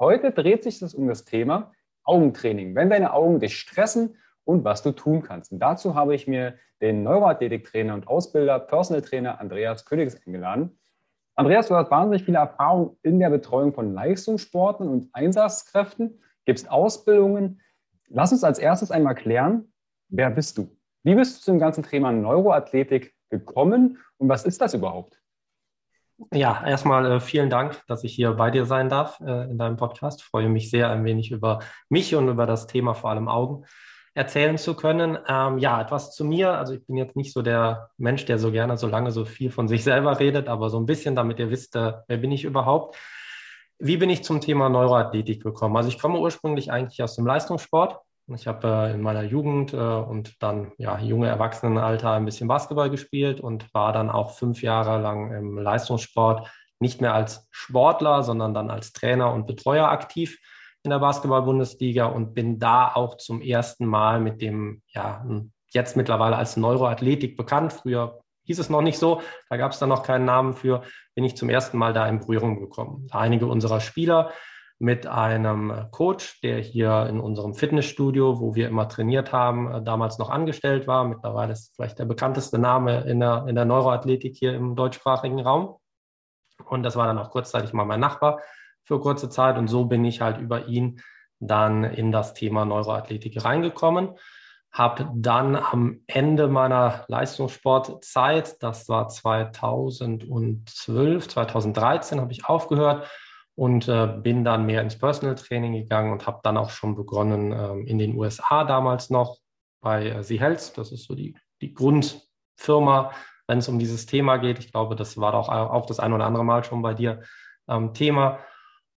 Heute dreht sich es um das Thema Augentraining. Wenn deine Augen dich stressen und was du tun kannst. Und dazu habe ich mir den Neuroathletiktrainer und Ausbilder, Personal Trainer Andreas Königs eingeladen. Andreas, du hast wahnsinnig viele Erfahrung in der Betreuung von Leistungssporten und Einsatzkräften, gibst Ausbildungen. Lass uns als erstes einmal klären, wer bist du? Wie bist du zum ganzen Thema Neuroathletik gekommen und was ist das überhaupt? Ja, erstmal äh, vielen Dank, dass ich hier bei dir sein darf äh, in deinem Podcast. Freue mich sehr, ein wenig über mich und über das Thema vor allem Augen erzählen zu können. Ähm, ja, etwas zu mir. Also ich bin jetzt nicht so der Mensch, der so gerne so lange so viel von sich selber redet, aber so ein bisschen, damit ihr wisst, äh, wer bin ich überhaupt. Wie bin ich zum Thema Neuroathletik gekommen? Also ich komme ursprünglich eigentlich aus dem Leistungssport. Ich habe äh, in meiner Jugend äh, und dann ja junge Erwachsenenalter ein bisschen Basketball gespielt und war dann auch fünf Jahre lang im Leistungssport nicht mehr als Sportler, sondern dann als Trainer und Betreuer aktiv in der Basketball-Bundesliga und bin da auch zum ersten Mal mit dem, ja, jetzt mittlerweile als Neuroathletik bekannt. Früher hieß es noch nicht so, da gab es dann noch keinen Namen für, bin ich zum ersten Mal da in Berührung gekommen. Einige unserer Spieler mit einem Coach, der hier in unserem Fitnessstudio, wo wir immer trainiert haben, damals noch angestellt war. Mittlerweile ist vielleicht der bekannteste Name in der, in der Neuroathletik hier im deutschsprachigen Raum. Und das war dann auch kurzzeitig mal mein Nachbar für kurze Zeit. Und so bin ich halt über ihn dann in das Thema Neuroathletik reingekommen. Habe dann am Ende meiner Leistungssportzeit, das war 2012, 2013, habe ich aufgehört und äh, bin dann mehr ins Personal Training gegangen und habe dann auch schon begonnen ähm, in den USA damals noch bei äh, Sie Health. Das ist so die, die Grundfirma, wenn es um dieses Thema geht. Ich glaube, das war auch, auch das ein oder andere Mal schon bei dir ähm, Thema.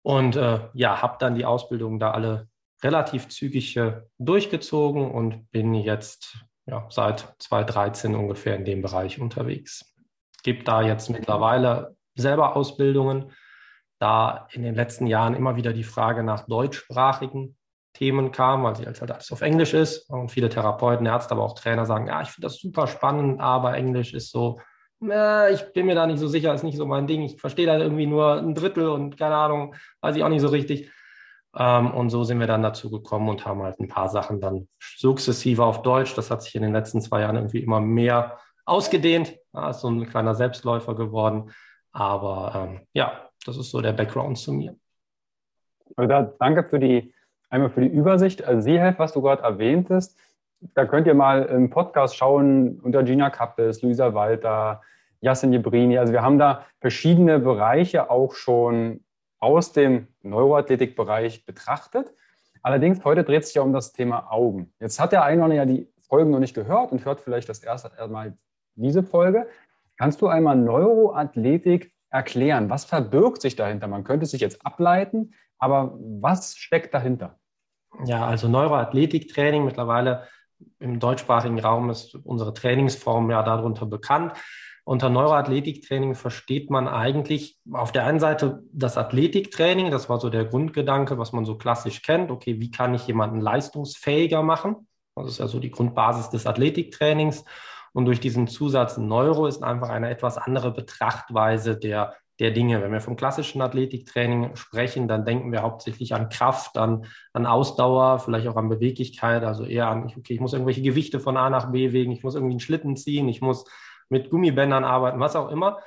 Und äh, ja, habe dann die Ausbildung da alle relativ zügig äh, durchgezogen und bin jetzt ja, seit 2013 ungefähr in dem Bereich unterwegs. Gibt da jetzt mittlerweile selber Ausbildungen, da in den letzten Jahren immer wieder die Frage nach deutschsprachigen Themen kam, weil sie halt alles auf Englisch ist und viele Therapeuten, Ärzte, aber auch Trainer sagen, ja, ich finde das super spannend, aber Englisch ist so äh, ich bin mir da nicht so sicher, ist nicht so mein Ding. Ich verstehe da irgendwie nur ein Drittel und keine Ahnung, weiß ich auch nicht so richtig. Ähm, und so sind wir dann dazu gekommen und haben halt ein paar Sachen dann sukzessive auf Deutsch. Das hat sich in den letzten zwei Jahren irgendwie immer mehr ausgedehnt. Ja, ist so ein kleiner Selbstläufer geworden. Aber ähm, ja, das ist so der Background zu mir. Also danke für die, einmal für die Übersicht. Also Sie helfen, was du gerade erwähntest da könnt ihr mal im Podcast schauen unter Gina Kappes, Luisa Walter, Yassin Jebrini. Also wir haben da verschiedene Bereiche auch schon aus dem Neuroathletikbereich betrachtet. Allerdings heute dreht sich ja um das Thema Augen. Jetzt hat der eine ja die Folgen noch nicht gehört und hört vielleicht das erste Mal diese Folge. Kannst du einmal Neuroathletik erklären? Was verbirgt sich dahinter? Man könnte sich jetzt ableiten, aber was steckt dahinter? Ja, also Neuroathletiktraining mittlerweile im deutschsprachigen Raum ist unsere Trainingsform ja darunter bekannt. Unter Neuroathletiktraining versteht man eigentlich auf der einen Seite das Athletiktraining, das war so der Grundgedanke, was man so klassisch kennt. Okay, wie kann ich jemanden leistungsfähiger machen? Das ist ja so die Grundbasis des Athletiktrainings. Und durch diesen Zusatz Neuro ist einfach eine etwas andere Betrachtweise der, der Dinge. Wenn wir vom klassischen Athletiktraining sprechen, dann denken wir hauptsächlich an Kraft, an, an Ausdauer, vielleicht auch an Beweglichkeit, also eher an, okay, ich muss irgendwelche Gewichte von A nach B wegen, ich muss irgendwie einen Schlitten ziehen, ich muss mit Gummibändern arbeiten, was auch immer.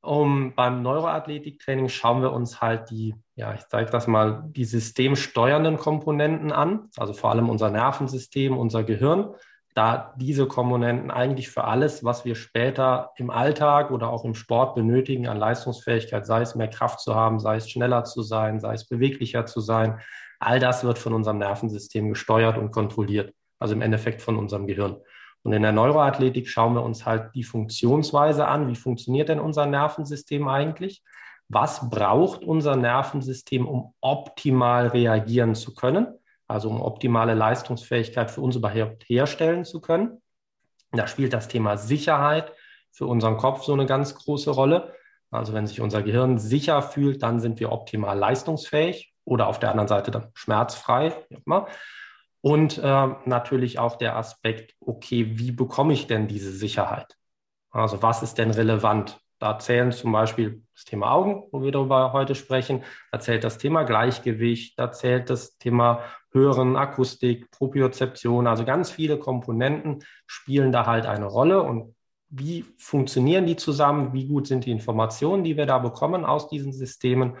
Um, beim Neuroathletiktraining schauen wir uns halt die, ja, ich zeige das mal, die systemsteuernden Komponenten an, also vor allem unser Nervensystem, unser Gehirn da diese Komponenten eigentlich für alles, was wir später im Alltag oder auch im Sport benötigen an Leistungsfähigkeit, sei es mehr Kraft zu haben, sei es schneller zu sein, sei es beweglicher zu sein, all das wird von unserem Nervensystem gesteuert und kontrolliert, also im Endeffekt von unserem Gehirn. Und in der Neuroathletik schauen wir uns halt die Funktionsweise an. Wie funktioniert denn unser Nervensystem eigentlich? Was braucht unser Nervensystem, um optimal reagieren zu können? Also um optimale Leistungsfähigkeit für uns überhaupt herstellen zu können. Da spielt das Thema Sicherheit für unseren Kopf so eine ganz große Rolle. Also wenn sich unser Gehirn sicher fühlt, dann sind wir optimal leistungsfähig oder auf der anderen Seite dann schmerzfrei. Und äh, natürlich auch der Aspekt, okay, wie bekomme ich denn diese Sicherheit? Also was ist denn relevant? Da zählen zum Beispiel das Thema Augen, wo wir darüber heute sprechen. Da zählt das Thema Gleichgewicht, da zählt das Thema Hören, Akustik, Propriozeption, also ganz viele Komponenten spielen da halt eine Rolle. Und wie funktionieren die zusammen? Wie gut sind die Informationen, die wir da bekommen aus diesen Systemen?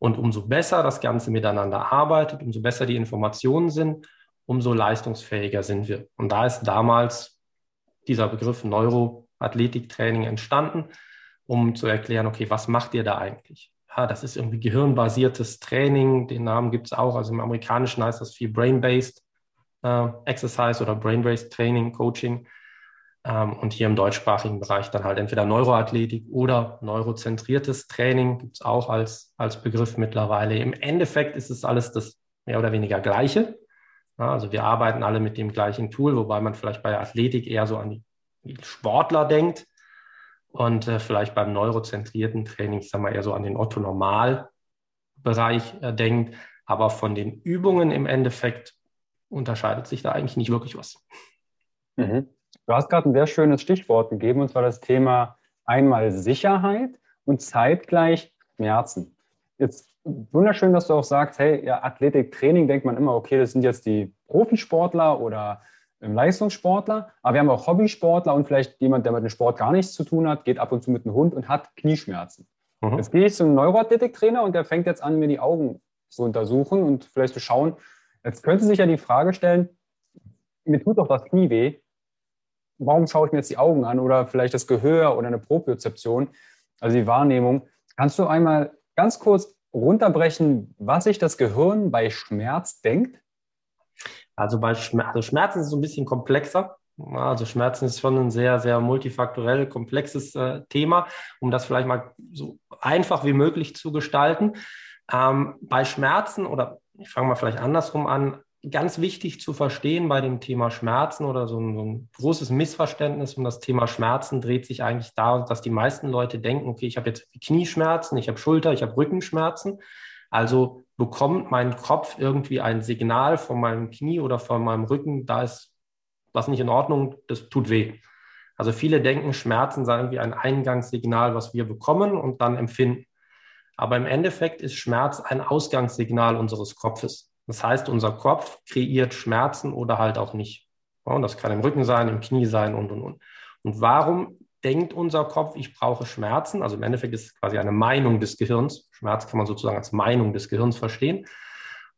Und umso besser das Ganze miteinander arbeitet, umso besser die Informationen sind, umso leistungsfähiger sind wir. Und da ist damals dieser Begriff Neuroathletiktraining entstanden, um zu erklären, okay, was macht ihr da eigentlich? ja, das ist irgendwie gehirnbasiertes Training. Den Namen gibt es auch. Also im Amerikanischen heißt das viel Brain-Based äh, Exercise oder Brain-Based Training, Coaching. Ähm, und hier im deutschsprachigen Bereich dann halt entweder Neuroathletik oder neurozentriertes Training gibt es auch als, als Begriff mittlerweile. Im Endeffekt ist es alles das mehr oder weniger Gleiche. Ja, also wir arbeiten alle mit dem gleichen Tool, wobei man vielleicht bei Athletik eher so an die Sportler denkt und äh, vielleicht beim neurozentrierten Training, ich sage mal eher so an den Otto-Normal-Bereich äh, denkt. Aber von den Übungen im Endeffekt unterscheidet sich da eigentlich nicht wirklich was. Mhm. Du hast gerade ein sehr schönes Stichwort gegeben, und zwar das Thema einmal Sicherheit und zeitgleich Schmerzen. Jetzt wunderschön, dass du auch sagst, hey, ja, Athletiktraining denkt man immer, okay, das sind jetzt die Profisportler oder Leistungssportler, aber wir haben auch Hobbysportler und vielleicht jemand, der mit dem Sport gar nichts zu tun hat, geht ab und zu mit einem Hund und hat Knieschmerzen. Mhm. Jetzt gehe ich zum Neuroathletiktrainer und der fängt jetzt an, mir die Augen zu untersuchen und vielleicht zu schauen. Jetzt könnte sich ja die Frage stellen, mir tut doch das Knie weh. Warum schaue ich mir jetzt die Augen an oder vielleicht das Gehör oder eine Propriozeption, also die Wahrnehmung. Kannst du einmal ganz kurz runterbrechen, was sich das Gehirn bei Schmerz denkt? Also bei Schmerz, also Schmerzen ist so ein bisschen komplexer. Also Schmerzen ist schon ein sehr, sehr multifaktorell komplexes äh, Thema, um das vielleicht mal so einfach wie möglich zu gestalten. Ähm, bei Schmerzen oder ich fange mal vielleicht andersrum an, ganz wichtig zu verstehen bei dem Thema Schmerzen oder so ein, so ein, großes Missverständnis um das Thema Schmerzen dreht sich eigentlich darum, dass die meisten Leute denken, okay, ich habe jetzt Knieschmerzen, ich habe Schulter, ich habe Rückenschmerzen. Also bekommt mein Kopf irgendwie ein Signal von meinem Knie oder von meinem Rücken, da ist was nicht in Ordnung, das tut weh. Also viele denken, Schmerzen seien irgendwie ein Eingangssignal, was wir bekommen und dann empfinden. Aber im Endeffekt ist Schmerz ein Ausgangssignal unseres Kopfes. Das heißt, unser Kopf kreiert Schmerzen oder halt auch nicht. Und das kann im Rücken sein, im Knie sein und, und, und. Und warum denkt unser Kopf, ich brauche Schmerzen. Also im Endeffekt ist es quasi eine Meinung des Gehirns. Schmerz kann man sozusagen als Meinung des Gehirns verstehen.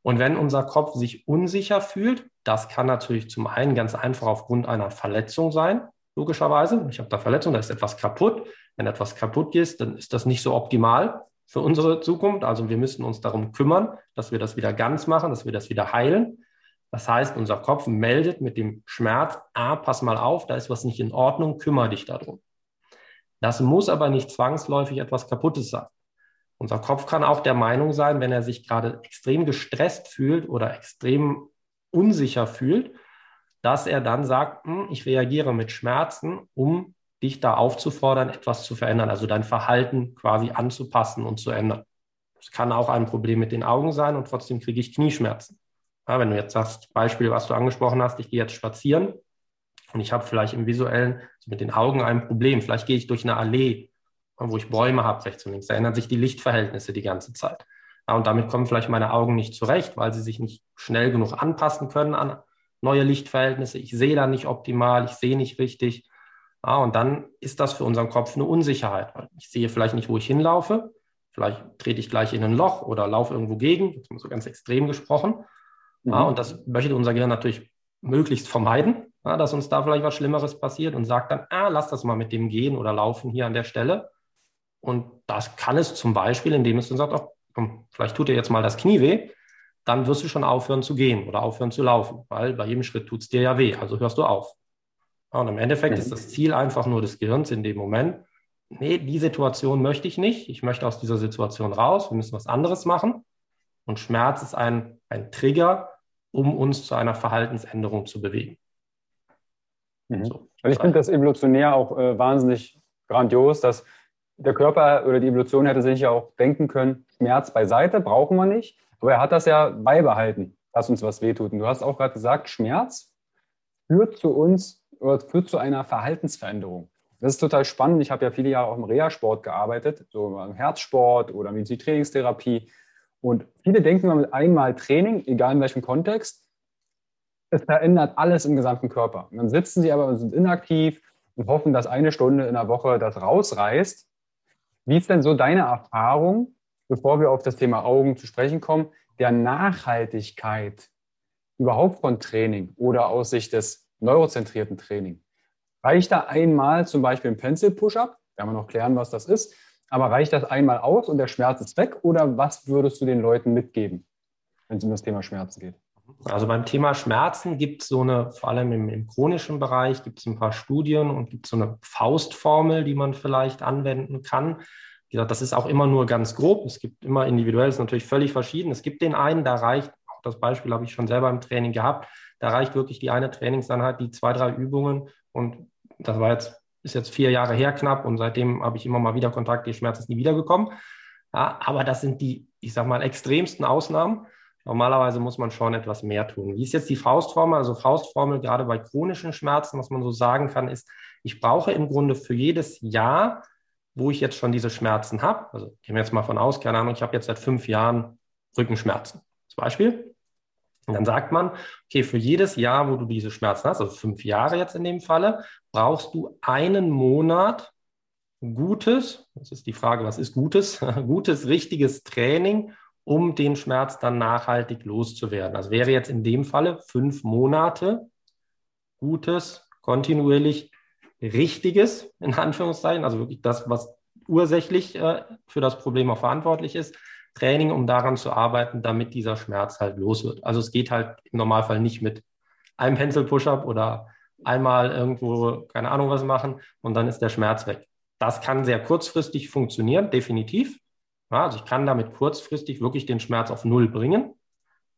Und wenn unser Kopf sich unsicher fühlt, das kann natürlich zum einen ganz einfach aufgrund einer Verletzung sein, logischerweise. Ich habe da Verletzung, da ist etwas kaputt. Wenn etwas kaputt ist, dann ist das nicht so optimal für unsere Zukunft. Also wir müssen uns darum kümmern, dass wir das wieder ganz machen, dass wir das wieder heilen. Das heißt, unser Kopf meldet mit dem Schmerz, ah, pass mal auf, da ist was nicht in Ordnung, kümmere dich darum. Das muss aber nicht zwangsläufig etwas Kaputtes sein. Unser Kopf kann auch der Meinung sein, wenn er sich gerade extrem gestresst fühlt oder extrem unsicher fühlt, dass er dann sagt, hm, ich reagiere mit Schmerzen, um dich da aufzufordern, etwas zu verändern, also dein Verhalten quasi anzupassen und zu ändern. Es kann auch ein Problem mit den Augen sein und trotzdem kriege ich Knieschmerzen. Ja, wenn du jetzt sagst, Beispiel, was du angesprochen hast, ich gehe jetzt spazieren und ich habe vielleicht im visuellen also mit den Augen ein Problem. Vielleicht gehe ich durch eine Allee, wo ich Bäume habe, rechts und links. Da ändern sich die Lichtverhältnisse die ganze Zeit. Ja, und damit kommen vielleicht meine Augen nicht zurecht, weil sie sich nicht schnell genug anpassen können an neue Lichtverhältnisse. Ich sehe da nicht optimal, ich sehe nicht richtig. Ja, und dann ist das für unseren Kopf eine Unsicherheit. Ich sehe vielleicht nicht, wo ich hinlaufe. Vielleicht trete ich gleich in ein Loch oder laufe irgendwo gegen, jetzt mal so ganz extrem gesprochen. Mhm. Ja, und das möchte unser Gehirn natürlich möglichst vermeiden, dass uns da vielleicht was Schlimmeres passiert und sagt dann, ah, lass das mal mit dem gehen oder laufen hier an der Stelle. Und das kann es zum Beispiel, indem es dann sagt, oh, komm, vielleicht tut dir jetzt mal das Knie weh, dann wirst du schon aufhören zu gehen oder aufhören zu laufen, weil bei jedem Schritt tut es dir ja weh, also hörst du auf. Ja, und im Endeffekt mhm. ist das Ziel einfach nur des Gehirns in dem Moment, nee, die Situation möchte ich nicht, ich möchte aus dieser Situation raus, wir müssen was anderes machen. Und Schmerz ist ein, ein Trigger, um uns zu einer Verhaltensänderung zu bewegen. Mhm. So. Also ich finde das evolutionär auch äh, wahnsinnig grandios, dass der Körper oder die Evolution hätte sich ja auch denken können, Schmerz beiseite, brauchen wir nicht. Aber er hat das ja beibehalten, dass uns was wehtut. Und du hast auch gerade gesagt, Schmerz führt zu uns oder führt zu einer Verhaltensveränderung. Das ist total spannend. Ich habe ja viele Jahre auch im Reha-Sport gearbeitet, so im Herzsport oder Medizin-Trainingstherapie. Und viele denken mit einmal Training, egal in welchem Kontext, es verändert alles im gesamten Körper. Und dann sitzen sie aber und sind inaktiv und hoffen, dass eine Stunde in der Woche das rausreißt. Wie ist denn so deine Erfahrung, bevor wir auf das Thema Augen zu sprechen kommen, der Nachhaltigkeit überhaupt von Training oder aus Sicht des neurozentrierten Training? Reicht da einmal zum Beispiel ein Pencil-Push-Up? Werden wir noch klären, was das ist. Aber reicht das einmal aus und der Schmerz ist weg? Oder was würdest du den Leuten mitgeben, wenn es um das Thema Schmerzen geht? Also beim Thema Schmerzen gibt es so eine, vor allem im, im chronischen Bereich, gibt es ein paar Studien und gibt so eine Faustformel, die man vielleicht anwenden kann. Wie gesagt, das ist auch immer nur ganz grob. Es gibt immer individuell, ist natürlich völlig verschieden. Es gibt den einen, da reicht, auch das Beispiel habe ich schon selber im Training gehabt, da reicht wirklich die eine Trainingseinheit, die zwei, drei Übungen und das war jetzt, ist jetzt vier Jahre her knapp und seitdem habe ich immer mal wieder Kontakt, die Schmerz ist nie wiedergekommen. Ja, aber das sind die, ich sage mal, extremsten Ausnahmen. Normalerweise muss man schon etwas mehr tun. Wie ist jetzt die Faustformel? Also Faustformel gerade bei chronischen Schmerzen, was man so sagen kann, ist, ich brauche im Grunde für jedes Jahr, wo ich jetzt schon diese Schmerzen habe, also gehen wir jetzt mal von aus, keine Ahnung, ich habe jetzt seit fünf Jahren Rückenschmerzen. Zum Beispiel, und dann sagt man, okay, für jedes Jahr, wo du diese Schmerzen hast, also fünf Jahre jetzt in dem Falle, brauchst du einen Monat gutes, das ist die Frage, was ist gutes, gutes, richtiges Training, um den Schmerz dann nachhaltig loszuwerden. Das wäre jetzt in dem Falle fünf Monate gutes, kontinuierlich richtiges, in Anführungszeichen, also wirklich das, was ursächlich äh, für das Problem auch verantwortlich ist, Training, um daran zu arbeiten, damit dieser Schmerz halt los wird. Also es geht halt im Normalfall nicht mit einem Pencil-Push-Up oder einmal irgendwo, keine Ahnung was machen und dann ist der Schmerz weg. Das kann sehr kurzfristig funktionieren, definitiv. Also ich kann damit kurzfristig wirklich den Schmerz auf Null bringen,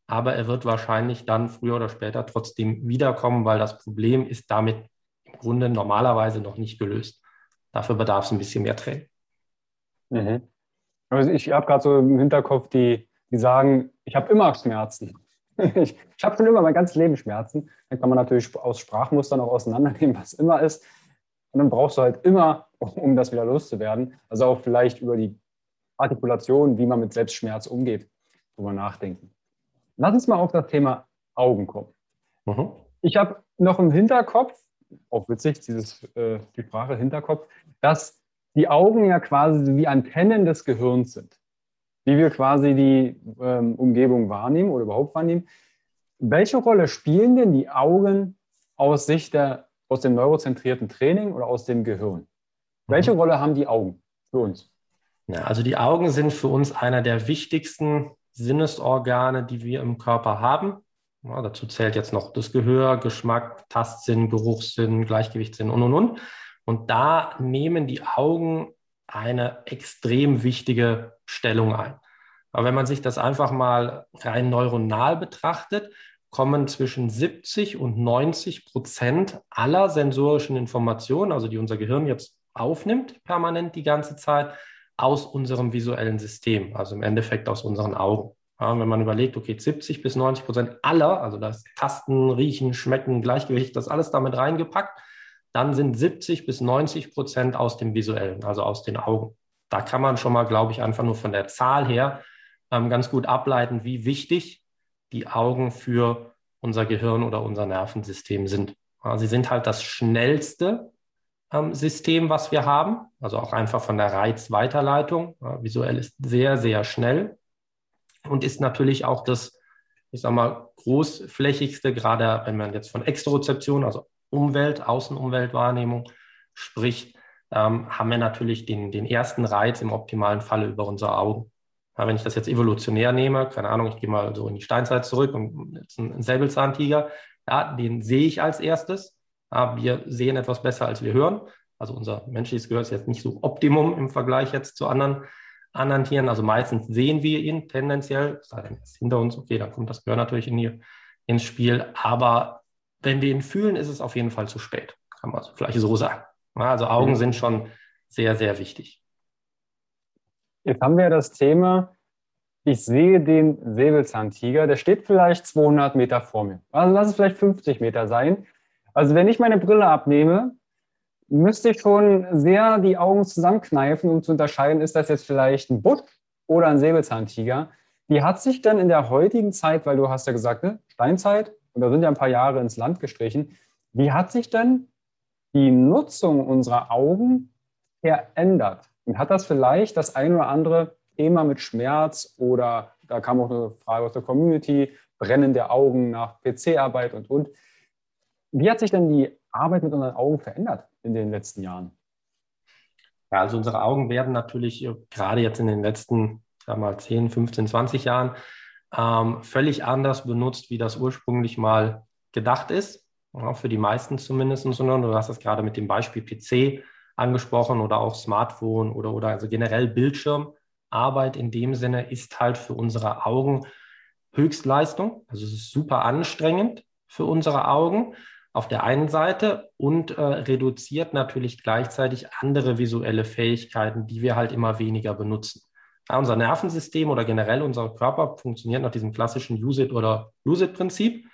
aber er wird wahrscheinlich dann früher oder später trotzdem wiederkommen, weil das Problem ist damit im Grunde normalerweise noch nicht gelöst. Dafür bedarf es ein bisschen mehr Training. Mhm. Also ich habe gerade so im Hinterkopf die, die sagen, ich habe immer Schmerzen. ich, ich habe schon immer mein ganzes Leben Schmerzen. Dann kann man natürlich aus Sprachmustern auch auseinandernehmen, was immer ist. Und dann brauchst du halt immer, um das wieder loszuwerden, also auch vielleicht über die Artikulation, wie man mit Selbstschmerz umgeht, drüber nachdenken. Lass uns mal auf das Thema Augen kommen. Mhm. Ich habe noch im Hinterkopf, auch witzig, dieses, äh, die Sprache Hinterkopf, dass die Augen ja quasi wie Antennen des Gehirns sind, wie wir quasi die ähm, Umgebung wahrnehmen oder überhaupt wahrnehmen. Welche Rolle spielen denn die Augen aus Sicht der, aus dem neurozentrierten Training oder aus dem Gehirn? Welche mhm. Rolle haben die Augen für uns? Ja, also die Augen sind für uns einer der wichtigsten Sinnesorgane, die wir im Körper haben. Ja, dazu zählt jetzt noch das Gehör, Geschmack, Tastsinn, Geruchssinn, Gleichgewichtssinn und und und. Und da nehmen die Augen eine extrem wichtige Stellung ein. Aber wenn man sich das einfach mal rein neuronal betrachtet, kommen zwischen 70 und 90 Prozent aller sensorischen Informationen, also die unser Gehirn jetzt aufnimmt, permanent die ganze Zeit, aus unserem visuellen System, also im Endeffekt aus unseren Augen. Ja, wenn man überlegt, okay, 70 bis 90 Prozent aller, also das Tasten, Riechen, Schmecken, Gleichgewicht, das alles damit reingepackt, dann sind 70 bis 90 Prozent aus dem visuellen, also aus den Augen. Da kann man schon mal, glaube ich, einfach nur von der Zahl her ähm, ganz gut ableiten, wie wichtig die Augen für unser Gehirn oder unser Nervensystem sind. Ja, sie sind halt das schnellste System, was wir haben, also auch einfach von der Reizweiterleitung. Visuell ist sehr, sehr schnell und ist natürlich auch das, ich sag mal, großflächigste, gerade wenn man jetzt von Extrozeption, also Umwelt, Außenumweltwahrnehmung spricht, ähm, haben wir natürlich den, den ersten Reiz im optimalen Falle über unsere Augen. Ja, wenn ich das jetzt evolutionär nehme, keine Ahnung, ich gehe mal so in die Steinzeit zurück und jetzt ein, ein Säbelzahntiger, ja, den sehe ich als erstes. Wir sehen etwas besser, als wir hören. Also unser menschliches Gehör ist jetzt nicht so Optimum im Vergleich jetzt zu anderen, anderen Tieren. Also meistens sehen wir ihn tendenziell, sei denn jetzt hinter uns, okay, dann kommt das Gehör natürlich in die, ins Spiel. Aber wenn wir ihn fühlen, ist es auf jeden Fall zu spät. Kann man vielleicht so sagen. Also Augen sind schon sehr, sehr wichtig. Jetzt haben wir das Thema, ich sehe den Säbelzahntiger, der steht vielleicht 200 Meter vor mir. Also lass es vielleicht 50 Meter sein. Also wenn ich meine Brille abnehme, müsste ich schon sehr die Augen zusammenkneifen, um zu unterscheiden, ist das jetzt vielleicht ein Butt oder ein Säbelzahntiger. Wie hat sich denn in der heutigen Zeit, weil du hast ja gesagt, ne, Steinzeit, und da sind ja ein paar Jahre ins Land gestrichen, wie hat sich denn die Nutzung unserer Augen verändert? Und hat das vielleicht das ein oder andere Thema mit Schmerz oder da kam auch eine Frage aus der Community, brennende Augen nach PC-Arbeit und und. Wie hat sich denn die Arbeit mit unseren Augen verändert in den letzten Jahren? Ja, also unsere Augen werden natürlich äh, gerade jetzt in den letzten, sagen mal, 10, 15, 20 Jahren ähm, völlig anders benutzt, wie das ursprünglich mal gedacht ist. Ja, für die meisten zumindest. Sondern du hast das gerade mit dem Beispiel PC angesprochen oder auch Smartphone oder, oder also generell Bildschirmarbeit in dem Sinne ist halt für unsere Augen Höchstleistung. Also es ist super anstrengend für unsere Augen auf der einen Seite und äh, reduziert natürlich gleichzeitig andere visuelle Fähigkeiten, die wir halt immer weniger benutzen. Ja, unser Nervensystem oder generell unser Körper funktioniert nach diesem klassischen Use-it oder Lose-it-Prinzip.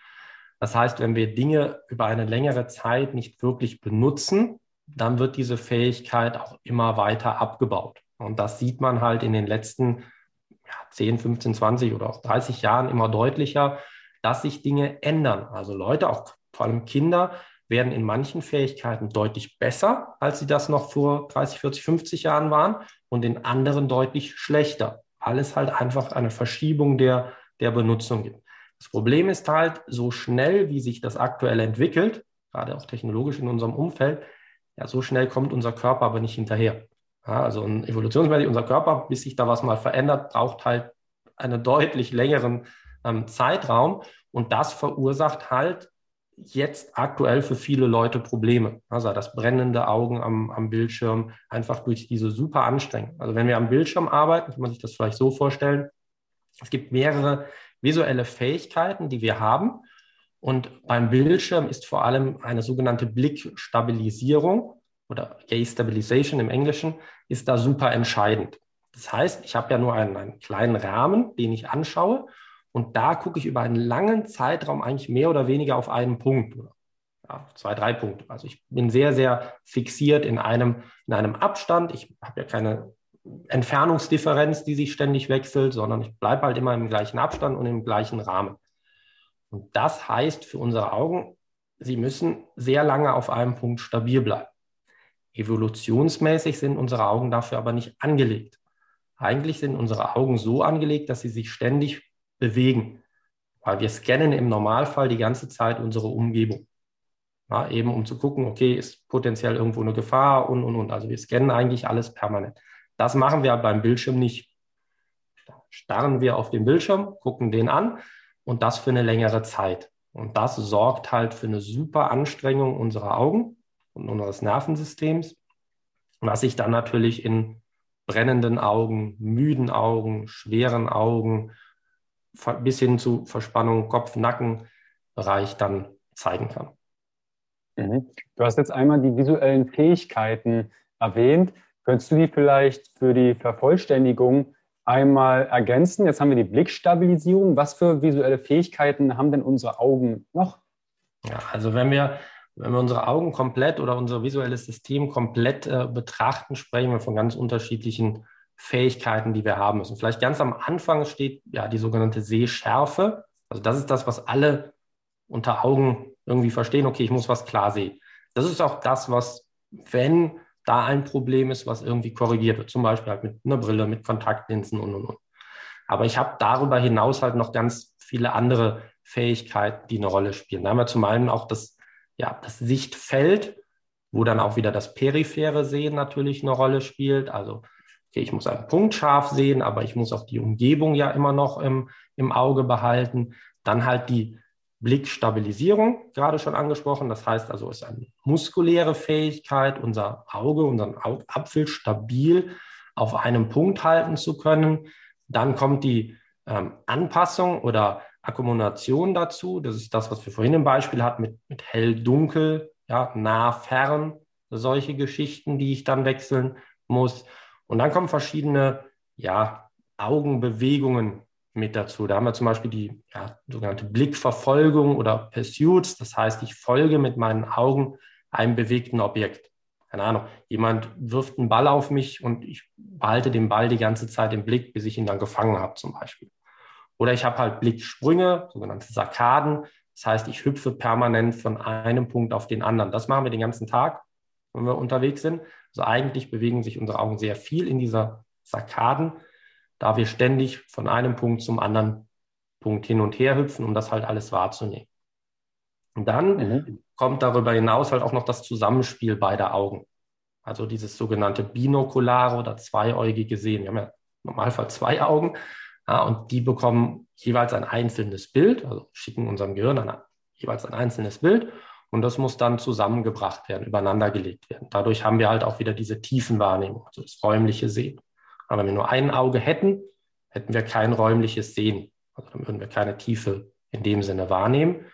Das heißt, wenn wir Dinge über eine längere Zeit nicht wirklich benutzen, dann wird diese Fähigkeit auch immer weiter abgebaut. Und das sieht man halt in den letzten ja, 10, 15, 20 oder auch 30 Jahren immer deutlicher, dass sich Dinge ändern. Also Leute, auch vor allem Kinder, werden in manchen Fähigkeiten deutlich besser, als sie das noch vor 30, 40, 50 Jahren waren und in anderen deutlich schlechter. Alles halt einfach eine Verschiebung der, der Benutzung gibt. Das Problem ist halt, so schnell wie sich das aktuell entwickelt, gerade auch technologisch in unserem Umfeld, ja, so schnell kommt unser Körper aber nicht hinterher. Ja, also ein evolutionsmäßig, unser Körper, bis sich da was mal verändert, braucht halt einen deutlich längeren ähm, Zeitraum. Und das verursacht halt jetzt aktuell für viele Leute Probleme. Also das brennende Augen am, am Bildschirm, einfach durch diese super Anstrengung. Also wenn wir am Bildschirm arbeiten, kann man sich das vielleicht so vorstellen, es gibt mehrere visuelle Fähigkeiten, die wir haben. Und beim Bildschirm ist vor allem eine sogenannte Blickstabilisierung oder Gaze Stabilization im Englischen, ist da super entscheidend. Das heißt, ich habe ja nur einen, einen kleinen Rahmen, den ich anschaue und da gucke ich über einen langen Zeitraum eigentlich mehr oder weniger auf einen Punkt oder ja, zwei, drei Punkte. Also ich bin sehr, sehr fixiert in einem, in einem Abstand. Ich habe ja keine Entfernungsdifferenz, die sich ständig wechselt, sondern ich bleibe halt immer im gleichen Abstand und im gleichen Rahmen. Und das heißt für unsere Augen, sie müssen sehr lange auf einem Punkt stabil bleiben. Evolutionsmäßig sind unsere Augen dafür aber nicht angelegt. Eigentlich sind unsere Augen so angelegt, dass sie sich ständig bewegen. Weil wir scannen im Normalfall die ganze Zeit unsere Umgebung. Ja, eben um zu gucken, okay, ist potenziell irgendwo eine Gefahr und, und, und. Also wir scannen eigentlich alles permanent. Das machen wir beim Bildschirm nicht. Starren wir auf den Bildschirm, gucken den an und das für eine längere Zeit. Und das sorgt halt für eine super Anstrengung unserer Augen und unseres Nervensystems, was sich dann natürlich in brennenden Augen, müden Augen, schweren Augen bis hin zu Verspannung, Kopf, Nacken Bereich dann zeigen kann. Mhm. Du hast jetzt einmal die visuellen Fähigkeiten erwähnt. Könntest du die vielleicht für die Vervollständigung einmal ergänzen? Jetzt haben wir die Blickstabilisierung. Was für visuelle Fähigkeiten haben denn unsere Augen noch? Ja, also wenn wir, wenn wir unsere Augen komplett oder unser visuelles System komplett äh, betrachten, sprechen wir von ganz unterschiedlichen Fähigkeiten, die wir haben müssen. Vielleicht ganz am Anfang steht ja die sogenannte Sehschärfe. Also das ist das, was alle unter Augen irgendwie verstehen. Okay, ich muss was klar sehen. Das ist auch das, was, wenn da ein Problem ist, was irgendwie korrigiert wird. Zum Beispiel halt mit einer Brille, mit Kontaktlinsen und, und, und. Aber ich habe darüber hinaus halt noch ganz viele andere Fähigkeiten, die eine Rolle spielen. Da haben wir zum einen auch das, ja, das Sichtfeld, wo dann auch wieder das periphere Sehen natürlich eine Rolle spielt. Also, okay, ich muss einen Punkt scharf sehen, aber ich muss auch die Umgebung ja immer noch im, im Auge behalten. Dann halt die Blickstabilisierung, gerade schon angesprochen. Das heißt also, es ist eine muskuläre Fähigkeit, unser Auge, unseren Augapfel stabil auf einem Punkt halten zu können. Dann kommt die ähm, Anpassung oder Akkumulation dazu. Das ist das, was wir vorhin im Beispiel hatten mit, mit hell, dunkel, ja, nah, fern, solche Geschichten, die ich dann wechseln muss. Und dann kommen verschiedene ja, Augenbewegungen mit dazu. Da haben wir zum Beispiel die ja, sogenannte Blickverfolgung oder Pursuits. Das heißt, ich folge mit meinen Augen einem bewegten Objekt. Keine Ahnung, jemand wirft einen Ball auf mich und ich behalte den Ball die ganze Zeit im Blick, bis ich ihn dann gefangen habe zum Beispiel. Oder ich habe halt Blicksprünge, sogenannte Sarkaden. Das heißt, ich hüpfe permanent von einem Punkt auf den anderen. Das machen wir den ganzen Tag, wenn wir unterwegs sind. Also eigentlich bewegen sich unsere Augen sehr viel in dieser Sarkaden da wir ständig von einem Punkt zum anderen Punkt hin und her hüpfen, um das halt alles wahrzunehmen. Und dann mhm. kommt darüber hinaus halt auch noch das Zusammenspiel beider Augen. Also dieses sogenannte binokulare oder zweiäugige Sehen. Wir haben ja im Normalfall zwei Augen ja, und die bekommen jeweils ein einzelnes Bild, also schicken unserem Gehirn ein, jeweils ein einzelnes Bild und das muss dann zusammengebracht werden, übereinander gelegt werden. Dadurch haben wir halt auch wieder diese Tiefenwahrnehmung, also das räumliche Sehen. Aber wenn wir nur ein Auge hätten, hätten wir kein räumliches Sehen. Also dann würden wir keine Tiefe in dem Sinne wahrnehmen.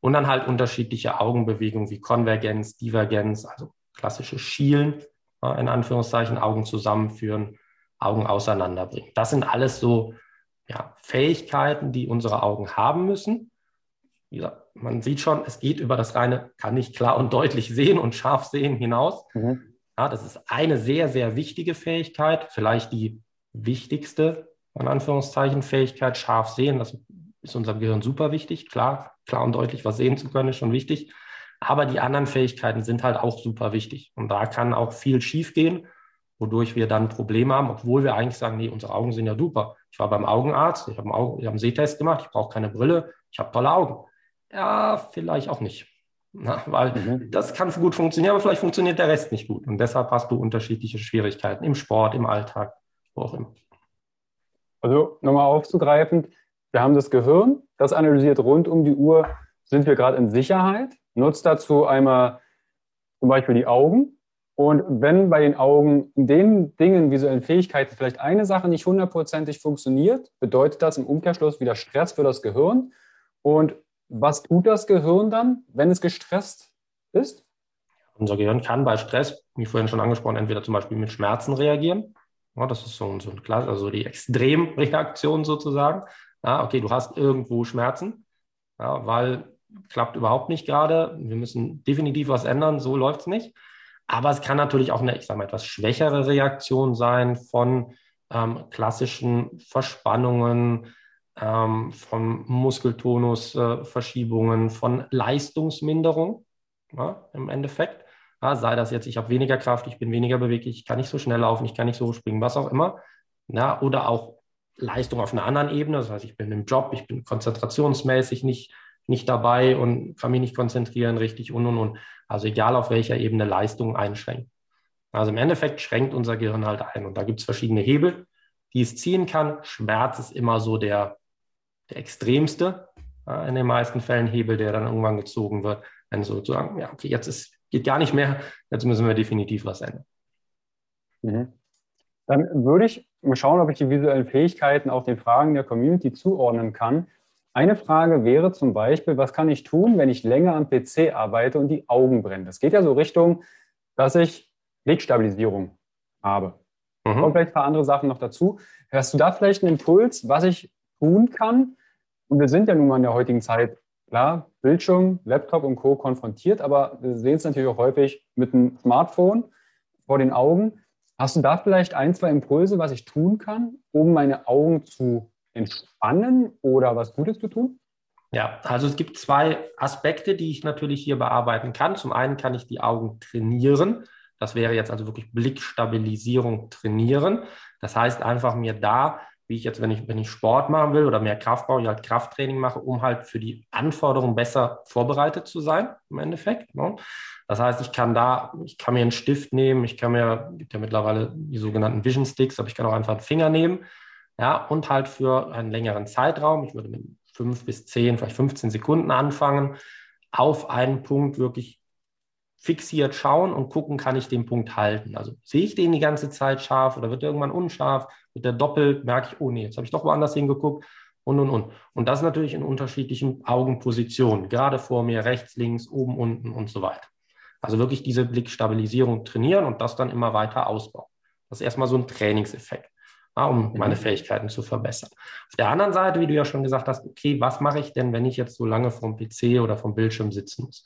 Und dann halt unterschiedliche Augenbewegungen wie Konvergenz, Divergenz, also klassische Schielen, in Anführungszeichen, Augen zusammenführen, Augen auseinanderbringen. Das sind alles so ja, Fähigkeiten, die unsere Augen haben müssen. Ja, man sieht schon, es geht über das reine, kann ich klar und deutlich sehen und scharf sehen hinaus. Mhm. Ja, das ist eine sehr, sehr wichtige Fähigkeit, vielleicht die wichtigste, in Anführungszeichen, Fähigkeit, scharf sehen. Das ist unserem Gehirn super wichtig. Klar, klar und deutlich was sehen zu können, ist schon wichtig. Aber die anderen Fähigkeiten sind halt auch super wichtig. Und da kann auch viel schiefgehen, wodurch wir dann Probleme haben, obwohl wir eigentlich sagen, nee, unsere Augen sind ja super. Ich war beim Augenarzt, ich habe einen, Augen, hab einen Sehtest gemacht, ich brauche keine Brille, ich habe tolle Augen. Ja, vielleicht auch nicht. Na, weil mhm. das kann gut funktionieren, aber vielleicht funktioniert der Rest nicht gut. Und deshalb hast du unterschiedliche Schwierigkeiten im Sport, im Alltag, wo auch immer. Also nochmal aufzugreifen, wir haben das Gehirn, das analysiert rund um die Uhr, sind wir gerade in Sicherheit, nutzt dazu einmal zum Beispiel die Augen. Und wenn bei den Augen in den Dingen, visuellen Fähigkeiten vielleicht eine Sache nicht hundertprozentig funktioniert, bedeutet das im Umkehrschluss wieder Stress für das Gehirn. Und was tut das Gehirn dann, wenn es gestresst ist? Unser Gehirn kann bei Stress, wie vorhin schon angesprochen, entweder zum Beispiel mit Schmerzen reagieren. Ja, das ist so, so ein Klasse, also die Extremreaktion sozusagen. Ja, okay, du hast irgendwo Schmerzen, ja, weil klappt überhaupt nicht gerade. Wir müssen definitiv was ändern, so läuft es nicht. Aber es kann natürlich auch eine, ich sage mal, etwas schwächere Reaktion sein von ähm, klassischen Verspannungen, ähm, von Muskeltonusverschiebungen, äh, von Leistungsminderung ja, im Endeffekt. Ja, sei das jetzt, ich habe weniger Kraft, ich bin weniger beweglich, ich kann nicht so schnell laufen, ich kann nicht so springen, was auch immer. Ja, oder auch Leistung auf einer anderen Ebene, das heißt, ich bin im Job, ich bin konzentrationsmäßig nicht, nicht dabei und kann mich nicht konzentrieren richtig und und und. Also egal auf welcher Ebene Leistung einschränkt. Also im Endeffekt schränkt unser Gehirn halt ein und da gibt es verschiedene Hebel, die es ziehen kann. Schmerz ist immer so der, der extremste, äh, in den meisten Fällen Hebel, der dann irgendwann gezogen wird, wenn sozusagen, ja, okay, jetzt ist, geht gar nicht mehr, jetzt müssen wir definitiv was ändern. Mhm. Dann würde ich mal schauen, ob ich die visuellen Fähigkeiten auch den Fragen der Community zuordnen kann. Eine Frage wäre zum Beispiel, was kann ich tun, wenn ich länger am PC arbeite und die Augen brennen? Das geht ja so Richtung, dass ich Blickstabilisierung habe. Mhm. Kommen vielleicht ein paar andere Sachen noch dazu. Hast du da vielleicht einen Impuls, was ich tun kann? Und wir sind ja nun mal in der heutigen Zeit, klar, Bildschirm, Laptop und Co. konfrontiert, aber wir sehen es natürlich auch häufig mit einem Smartphone vor den Augen. Hast du da vielleicht ein, zwei Impulse, was ich tun kann, um meine Augen zu entspannen oder was Gutes zu tun? Ja, also es gibt zwei Aspekte, die ich natürlich hier bearbeiten kann. Zum einen kann ich die Augen trainieren. Das wäre jetzt also wirklich Blickstabilisierung trainieren. Das heißt einfach mir da, wie ich jetzt, wenn ich, wenn ich Sport machen will oder mehr Kraft brauche, ich halt Krafttraining mache, um halt für die Anforderungen besser vorbereitet zu sein, im Endeffekt. Ne? Das heißt, ich kann da, ich kann mir einen Stift nehmen, ich kann mir, gibt ja mittlerweile die sogenannten Vision Sticks, aber ich kann auch einfach einen Finger nehmen ja, und halt für einen längeren Zeitraum, ich würde mit fünf bis zehn, vielleicht 15 Sekunden anfangen, auf einen Punkt wirklich fixiert schauen und gucken, kann ich den Punkt halten. Also sehe ich den die ganze Zeit scharf oder wird irgendwann unscharf, wird er doppelt, merke ich, oh nee, jetzt habe ich doch woanders hingeguckt und und und. Und das natürlich in unterschiedlichen Augenpositionen, gerade vor mir, rechts, links, oben, unten und so weiter. Also wirklich diese Blickstabilisierung trainieren und das dann immer weiter ausbauen. Das ist erstmal so ein Trainingseffekt ja, um meine Fähigkeiten zu verbessern. Auf der anderen Seite, wie du ja schon gesagt hast, okay, was mache ich denn, wenn ich jetzt so lange vom PC oder vom Bildschirm sitzen muss?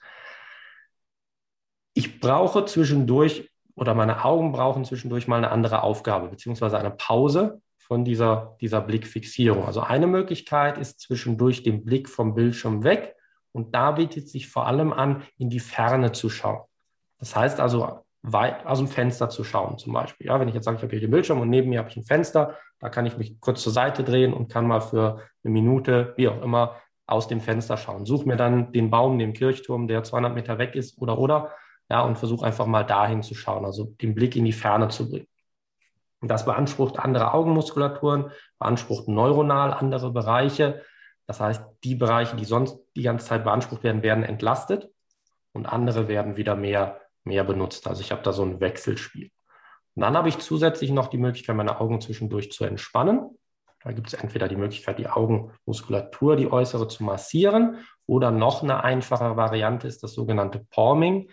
Ich brauche zwischendurch oder meine Augen brauchen zwischendurch mal eine andere Aufgabe, beziehungsweise eine Pause von dieser, dieser Blickfixierung. Also eine Möglichkeit ist zwischendurch den Blick vom Bildschirm weg und da bietet sich vor allem an, in die Ferne zu schauen. Das heißt also, weit aus dem Fenster zu schauen, zum Beispiel. Ja, wenn ich jetzt sage, ich habe hier den Bildschirm und neben mir habe ich ein Fenster, da kann ich mich kurz zur Seite drehen und kann mal für eine Minute, wie auch immer, aus dem Fenster schauen. Suche mir dann den Baum, den Kirchturm, der 200 Meter weg ist oder oder, ja, und versuche einfach mal dahin zu schauen, also den Blick in die Ferne zu bringen. Das beansprucht andere Augenmuskulaturen, beansprucht neuronal andere Bereiche. Das heißt, die Bereiche, die sonst die ganze Zeit beansprucht werden, werden entlastet und andere werden wieder mehr mehr benutzt. Also ich habe da so ein Wechselspiel. Und dann habe ich zusätzlich noch die Möglichkeit, meine Augen zwischendurch zu entspannen. Da gibt es entweder die Möglichkeit, die Augenmuskulatur, die äußere zu massieren, oder noch eine einfache Variante ist das sogenannte Palming.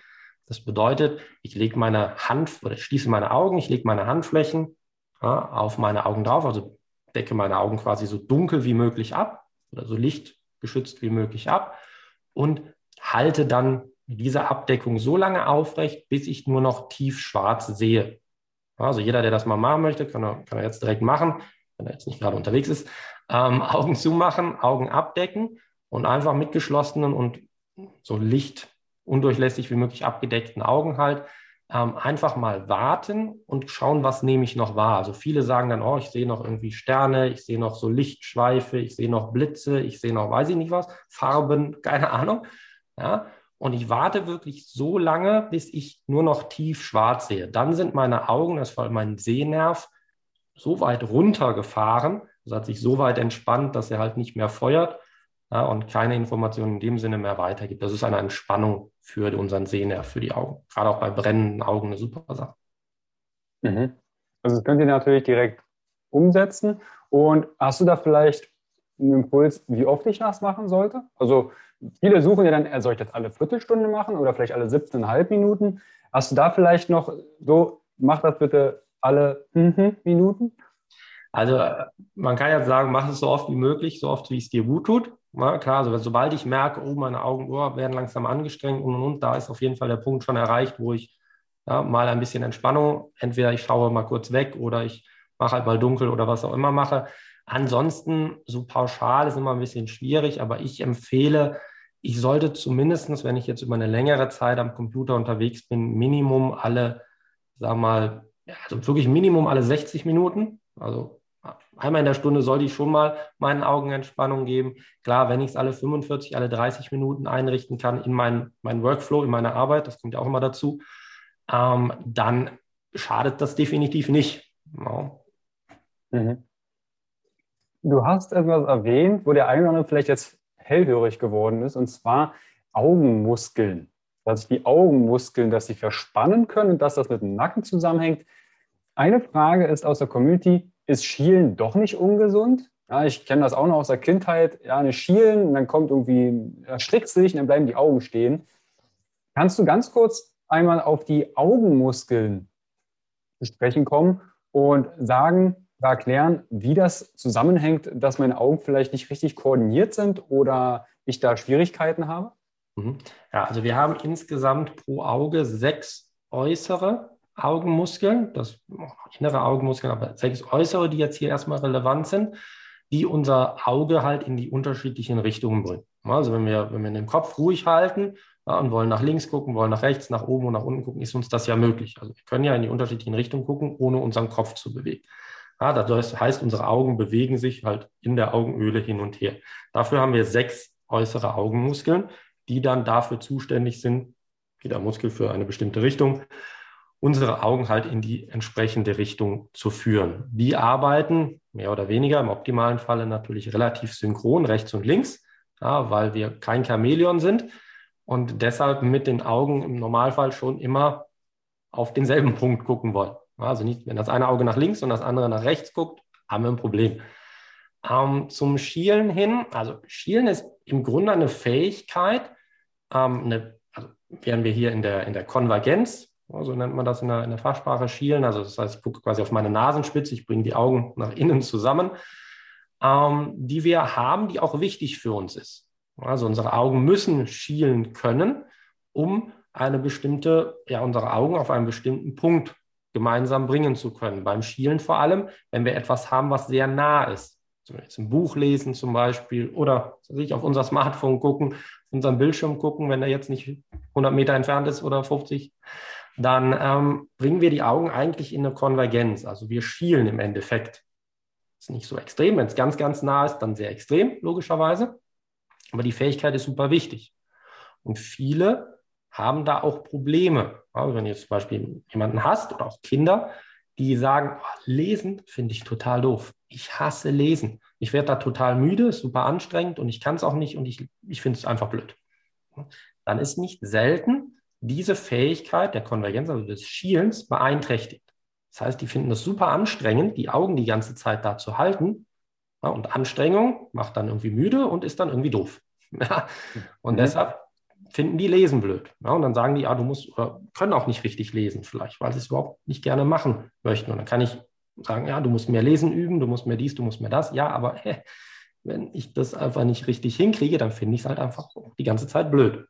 Das bedeutet, ich lege meine Hand oder schließe meine Augen, ich lege meine Handflächen ja, auf meine Augen drauf, also decke meine Augen quasi so dunkel wie möglich ab oder so lichtgeschützt wie möglich ab und halte dann diese Abdeckung so lange aufrecht, bis ich nur noch tief schwarz sehe. Also jeder, der das mal machen möchte, kann er, kann er jetzt direkt machen, wenn er jetzt nicht gerade unterwegs ist. Ähm, Augen zumachen, Augen abdecken und einfach mit geschlossenen und so licht undurchlässig wie möglich abgedeckten Augen halt ähm, einfach mal warten und schauen, was nehme ich noch wahr. Also viele sagen dann, oh, ich sehe noch irgendwie Sterne, ich sehe noch so Lichtschweife, ich sehe noch Blitze, ich sehe noch, weiß ich nicht was, Farben, keine Ahnung. Ja, und ich warte wirklich so lange, bis ich nur noch tief schwarz sehe. Dann sind meine Augen, das war mein Sehnerv, so weit runtergefahren, das hat sich so weit entspannt, dass er halt nicht mehr feuert ja, und keine Informationen in dem Sinne mehr weitergibt. Das ist eine Entspannung für unseren Sehnerv, für die Augen. Gerade auch bei brennenden Augen eine super Sache. Mhm. Also das könnt ihr natürlich direkt umsetzen. Und hast du da vielleicht einen Impuls, wie oft ich das machen sollte? Also viele suchen ja dann, soll ich das alle Viertelstunde machen oder vielleicht alle 17,5 Minuten? Hast du da vielleicht noch so, mach das bitte alle Minuten? Also man kann jetzt sagen, mach es so oft wie möglich, so oft wie es dir gut tut. Ja, klar, also sobald ich merke, oh, meine Augen oh, werden langsam angestrengt und und und, da ist auf jeden Fall der Punkt schon erreicht, wo ich ja, mal ein bisschen Entspannung, entweder ich schaue mal kurz weg oder ich mache halt mal dunkel oder was auch immer mache. Ansonsten, so pauschal ist immer ein bisschen schwierig, aber ich empfehle, ich sollte zumindest, wenn ich jetzt über eine längere Zeit am Computer unterwegs bin, Minimum alle, sag mal, also wirklich Minimum alle 60 Minuten, also einmal in der Stunde sollte ich schon mal meinen Augen Entspannung geben. Klar, wenn ich es alle 45, alle 30 Minuten einrichten kann in meinen mein Workflow, in meiner Arbeit, das kommt ja auch immer dazu, ähm, dann schadet das definitiv nicht. Ja. Mhm. Du hast etwas erwähnt, wo der eine oder andere vielleicht jetzt hellhörig geworden ist, und zwar Augenmuskeln. Dass die Augenmuskeln, dass sie verspannen können und dass das mit dem Nacken zusammenhängt. Eine Frage ist aus der Community, ist Schielen doch nicht ungesund? Ja, ich kenne das auch noch aus der Kindheit. Ja, eine Schielen und dann kommt irgendwie, erschrickt sich und dann bleiben die Augen stehen. Kannst du ganz kurz einmal auf die Augenmuskeln zu sprechen kommen und sagen, erklären, wie das zusammenhängt, dass meine Augen vielleicht nicht richtig koordiniert sind oder ich da Schwierigkeiten habe? Mhm. Ja, also wir haben insgesamt pro Auge sechs äußere Augenmuskeln, das innere Augenmuskeln, aber sechs äußere, die jetzt hier erstmal relevant sind, die unser Auge halt in die unterschiedlichen Richtungen bringen. Also wenn wir, wenn wir den Kopf ruhig halten ja, und wollen nach links gucken, wollen nach rechts, nach oben und nach unten gucken, ist uns das ja möglich. Also wir können ja in die unterschiedlichen Richtungen gucken, ohne unseren Kopf zu bewegen. Ja, das heißt, unsere Augen bewegen sich halt in der Augenöle hin und her. Dafür haben wir sechs äußere Augenmuskeln, die dann dafür zuständig sind, jeder Muskel für eine bestimmte Richtung, unsere Augen halt in die entsprechende Richtung zu führen. Die arbeiten mehr oder weniger im optimalen Falle natürlich relativ synchron rechts und links, ja, weil wir kein Chamäleon sind und deshalb mit den Augen im Normalfall schon immer auf denselben Punkt gucken wollen. Also nicht, wenn das eine Auge nach links und das andere nach rechts guckt, haben wir ein Problem. Ähm, zum Schielen hin, also Schielen ist im Grunde eine Fähigkeit, ähm, eine, also wären wir hier in der, in der Konvergenz, so nennt man das in der, in der Fachsprache Schielen, also das heißt, ich gucke quasi auf meine Nasenspitze, ich bringe die Augen nach innen zusammen, ähm, die wir haben, die auch wichtig für uns ist. Also unsere Augen müssen schielen können, um eine bestimmte, ja, unsere Augen auf einen bestimmten Punkt gemeinsam bringen zu können. Beim Schielen vor allem, wenn wir etwas haben, was sehr nah ist. Zum Beispiel ein Buch lesen zum Beispiel oder sich auf unser Smartphone gucken, unseren Bildschirm gucken, wenn er jetzt nicht 100 Meter entfernt ist oder 50, dann ähm, bringen wir die Augen eigentlich in eine Konvergenz. Also wir schielen im Endeffekt. Ist nicht so extrem. Wenn es ganz, ganz nah ist, dann sehr extrem, logischerweise. Aber die Fähigkeit ist super wichtig. Und viele haben da auch Probleme. Also wenn du jetzt zum Beispiel jemanden hast oder auch Kinder, die sagen, oh, lesen finde ich total doof. Ich hasse lesen. Ich werde da total müde, super anstrengend und ich kann es auch nicht und ich, ich finde es einfach blöd. Dann ist nicht selten diese Fähigkeit der Konvergenz, also des Schielens, beeinträchtigt. Das heißt, die finden es super anstrengend, die Augen die ganze Zeit da zu halten. und Anstrengung macht dann irgendwie müde und ist dann irgendwie doof. und mhm. deshalb finden die Lesen blöd. Ja, und dann sagen die, ja, du musst, oder können auch nicht richtig lesen vielleicht, weil sie es überhaupt nicht gerne machen möchten. Und dann kann ich sagen, ja, du musst mehr lesen üben, du musst mehr dies, du musst mehr das. Ja, aber hä, wenn ich das einfach nicht richtig hinkriege, dann finde ich es halt einfach die ganze Zeit blöd.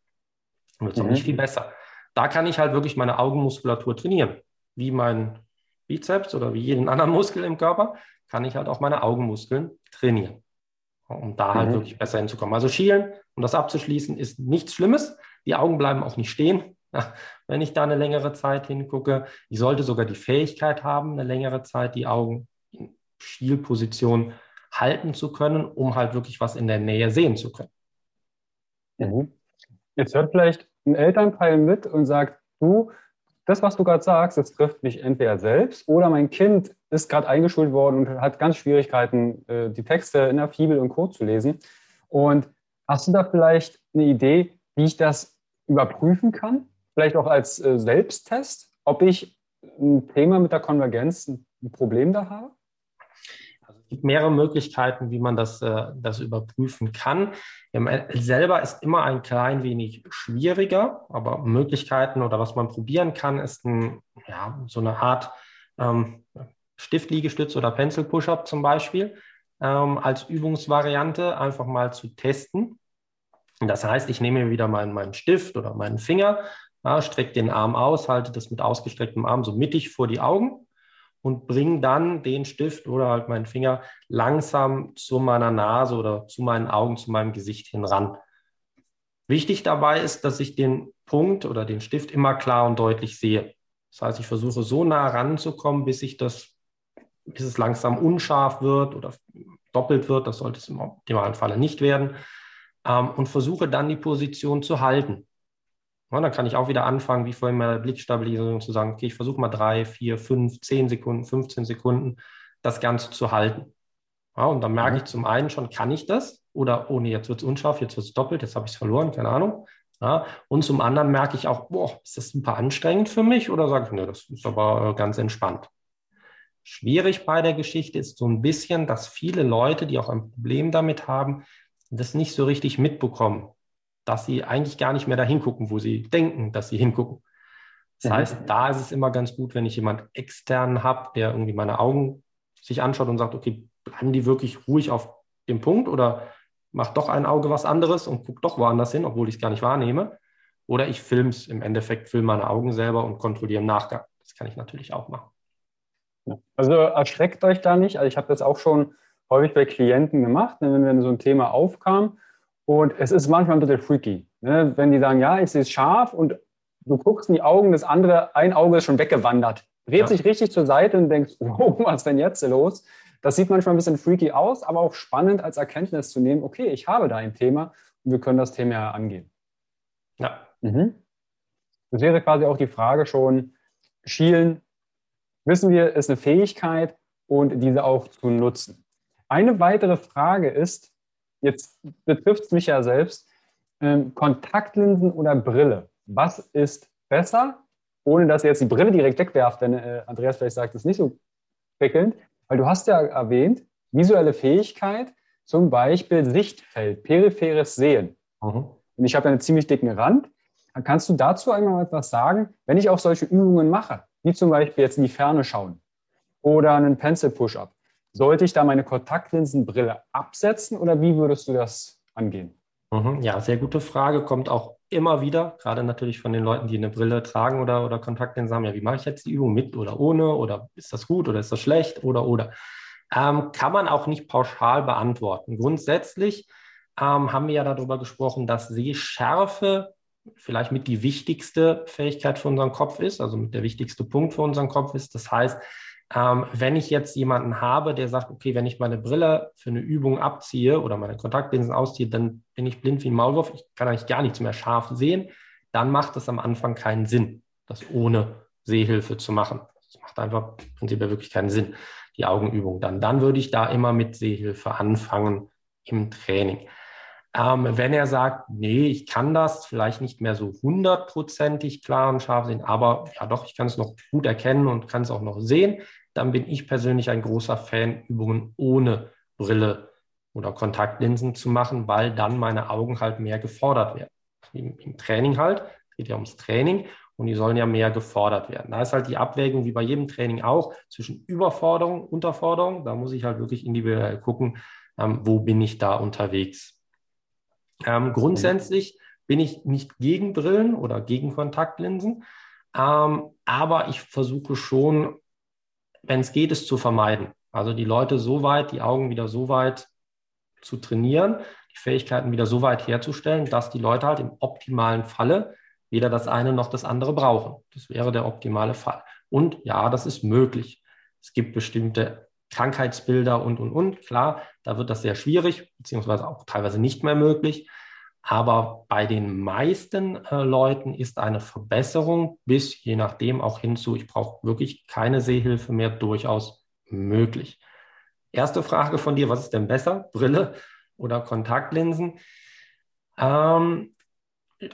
Und wird es mhm. auch nicht viel besser. Da kann ich halt wirklich meine Augenmuskulatur trainieren. Wie mein Bizeps oder wie jeden anderen Muskel im Körper, kann ich halt auch meine Augenmuskeln trainieren um da halt mhm. wirklich besser hinzukommen. Also schielen, um das abzuschließen, ist nichts Schlimmes. Die Augen bleiben auch nicht stehen, wenn ich da eine längere Zeit hingucke. Ich sollte sogar die Fähigkeit haben, eine längere Zeit die Augen in Schielposition halten zu können, um halt wirklich was in der Nähe sehen zu können. Mhm. Jetzt hört vielleicht ein Elternteil mit und sagt, du, das, was du gerade sagst, das trifft mich entweder selbst oder mein Kind ist gerade eingeschult worden und hat ganz Schwierigkeiten, äh, die Texte in der Fibel und Co. zu lesen. Und hast du da vielleicht eine Idee, wie ich das überprüfen kann? Vielleicht auch als äh, Selbsttest, ob ich ein Thema mit der Konvergenz, ein Problem da habe? Gibt mehrere Möglichkeiten, wie man das, äh, das überprüfen kann. selber ist immer ein klein wenig schwieriger, aber Möglichkeiten oder was man probieren kann, ist ein, ja, so eine Art ähm, Stiftliegestütz oder Pencil Push-Up zum Beispiel ähm, als Übungsvariante einfach mal zu testen. Das heißt, ich nehme wieder meinen, meinen Stift oder meinen Finger, ja, strecke den Arm aus, halte das mit ausgestrecktem Arm so mittig vor die Augen und bringe dann den Stift oder halt meinen Finger langsam zu meiner Nase oder zu meinen Augen, zu meinem Gesicht hin ran. Wichtig dabei ist, dass ich den Punkt oder den Stift immer klar und deutlich sehe. Das heißt, ich versuche so nah ranzukommen, bis ich das, bis es langsam unscharf wird oder doppelt wird. Das sollte es im optimalen Falle nicht werden. Ähm, und versuche dann die Position zu halten. Ja, dann kann ich auch wieder anfangen, wie vorhin bei der Blickstabilisierung zu sagen, okay, ich versuche mal drei, vier, fünf, zehn Sekunden, 15 Sekunden das Ganze zu halten. Ja, und dann merke mhm. ich zum einen schon, kann ich das? Oder, oh nee, jetzt wird es unscharf, jetzt wird es doppelt, jetzt habe ich es verloren, keine Ahnung. Ja, und zum anderen merke ich auch, boah, ist das super anstrengend für mich? Oder sage ich, nee, das ist aber äh, ganz entspannt. Schwierig bei der Geschichte ist so ein bisschen, dass viele Leute, die auch ein Problem damit haben, das nicht so richtig mitbekommen, dass sie eigentlich gar nicht mehr dahin gucken, wo sie denken, dass sie hingucken. Das mhm. heißt, da ist es immer ganz gut, wenn ich jemand externen habe, der irgendwie meine Augen sich anschaut und sagt, okay, bleiben die wirklich ruhig auf dem Punkt oder macht doch ein Auge was anderes und guckt doch woanders hin, obwohl ich es gar nicht wahrnehme. Oder ich filme es im Endeffekt, filme meine Augen selber und kontrolliere im Nachgang. Das kann ich natürlich auch machen. Also erschreckt euch da nicht. Also ich habe das auch schon häufig bei Klienten gemacht, ne, wenn, wenn so ein Thema aufkam. Und es ist manchmal ein bisschen freaky. Ne? Wenn die sagen, ja, ich sehe es scharf und du guckst in die Augen, das andere, ein Auge ist schon weggewandert. Dreht ja. sich richtig zur Seite und denkst, oh, was ist denn jetzt los? Das sieht manchmal ein bisschen freaky aus, aber auch spannend als Erkenntnis zu nehmen, okay, ich habe da ein Thema und wir können das Thema ja angehen. Ja. Mhm. Das wäre quasi auch die Frage schon, Schielen, wissen wir, ist eine Fähigkeit und diese auch zu nutzen. Eine weitere Frage ist, jetzt betrifft es mich ja selbst, ähm, Kontaktlinsen oder Brille. Was ist besser? Ohne dass ihr jetzt die Brille direkt wegwerft, denn äh, Andreas vielleicht sagt, es nicht so prickelnd. Weil du hast ja erwähnt, visuelle Fähigkeit, zum Beispiel Sichtfeld, peripheres Sehen. Mhm. Und ich habe einen ziemlich dicken Rand. Kannst du dazu einmal etwas sagen, wenn ich auch solche Übungen mache, wie zum Beispiel jetzt in die Ferne schauen oder einen Pencil Push-Up? Sollte ich da meine Kontaktlinsenbrille absetzen oder wie würdest du das angehen? Mhm. Ja, sehr gute Frage. Kommt auch immer wieder, gerade natürlich von den Leuten, die eine Brille tragen oder, oder Kontaktlinsen haben. Ja, wie mache ich jetzt die Übung mit oder ohne? Oder ist das gut oder ist das schlecht? Oder, oder. Ähm, kann man auch nicht pauschal beantworten. Grundsätzlich ähm, haben wir ja darüber gesprochen, dass Sehschärfe vielleicht mit die wichtigste Fähigkeit für unseren Kopf ist, also mit der wichtigste Punkt für unseren Kopf ist. Das heißt, ähm, wenn ich jetzt jemanden habe, der sagt, okay, wenn ich meine Brille für eine Übung abziehe oder meine Kontaktlinsen ausziehe, dann bin ich blind wie ein Maulwurf, ich kann eigentlich gar nichts mehr scharf sehen, dann macht es am Anfang keinen Sinn, das ohne Sehhilfe zu machen. Das macht einfach prinzipiell wirklich keinen Sinn, die Augenübung dann. Dann würde ich da immer mit Sehhilfe anfangen im Training. Ähm, wenn er sagt, nee, ich kann das vielleicht nicht mehr so hundertprozentig klar und scharf sehen, aber ja doch, ich kann es noch gut erkennen und kann es auch noch sehen, dann bin ich persönlich ein großer Fan, Übungen ohne Brille oder Kontaktlinsen zu machen, weil dann meine Augen halt mehr gefordert werden. Im, im Training halt, es geht ja ums Training und die sollen ja mehr gefordert werden. Da ist halt die Abwägung, wie bei jedem Training auch, zwischen Überforderung, Unterforderung. Da muss ich halt wirklich individuell gucken, ähm, wo bin ich da unterwegs. Ähm, grundsätzlich bin ich nicht gegen Brillen oder gegen Kontaktlinsen, ähm, aber ich versuche schon wenn es geht, es zu vermeiden. Also die Leute so weit, die Augen wieder so weit zu trainieren, die Fähigkeiten wieder so weit herzustellen, dass die Leute halt im optimalen Falle weder das eine noch das andere brauchen. Das wäre der optimale Fall. Und ja, das ist möglich. Es gibt bestimmte Krankheitsbilder und, und, und. Klar, da wird das sehr schwierig, beziehungsweise auch teilweise nicht mehr möglich. Aber bei den meisten äh, Leuten ist eine Verbesserung bis je nachdem auch hinzu, ich brauche wirklich keine Sehhilfe mehr, durchaus möglich. Erste Frage von dir, was ist denn besser, Brille oder Kontaktlinsen? Ähm,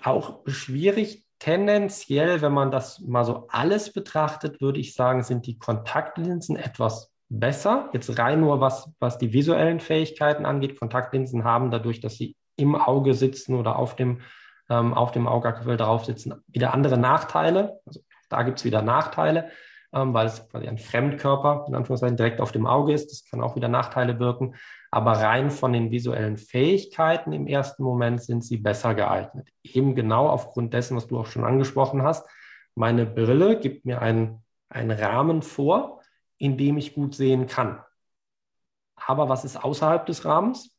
auch schwierig. Tendenziell, wenn man das mal so alles betrachtet, würde ich sagen, sind die Kontaktlinsen etwas besser. Jetzt rein nur was, was die visuellen Fähigkeiten angeht. Kontaktlinsen haben dadurch, dass sie im Auge sitzen oder auf dem, ähm, auf dem Augapfel drauf sitzen, wieder andere Nachteile. Also da gibt es wieder Nachteile, ähm, weil es quasi ein Fremdkörper in Anführungszeichen direkt auf dem Auge ist. Das kann auch wieder Nachteile wirken. Aber rein von den visuellen Fähigkeiten im ersten Moment sind sie besser geeignet. Eben genau aufgrund dessen, was du auch schon angesprochen hast. Meine Brille gibt mir einen, einen Rahmen vor, in dem ich gut sehen kann. Aber was ist außerhalb des Rahmens?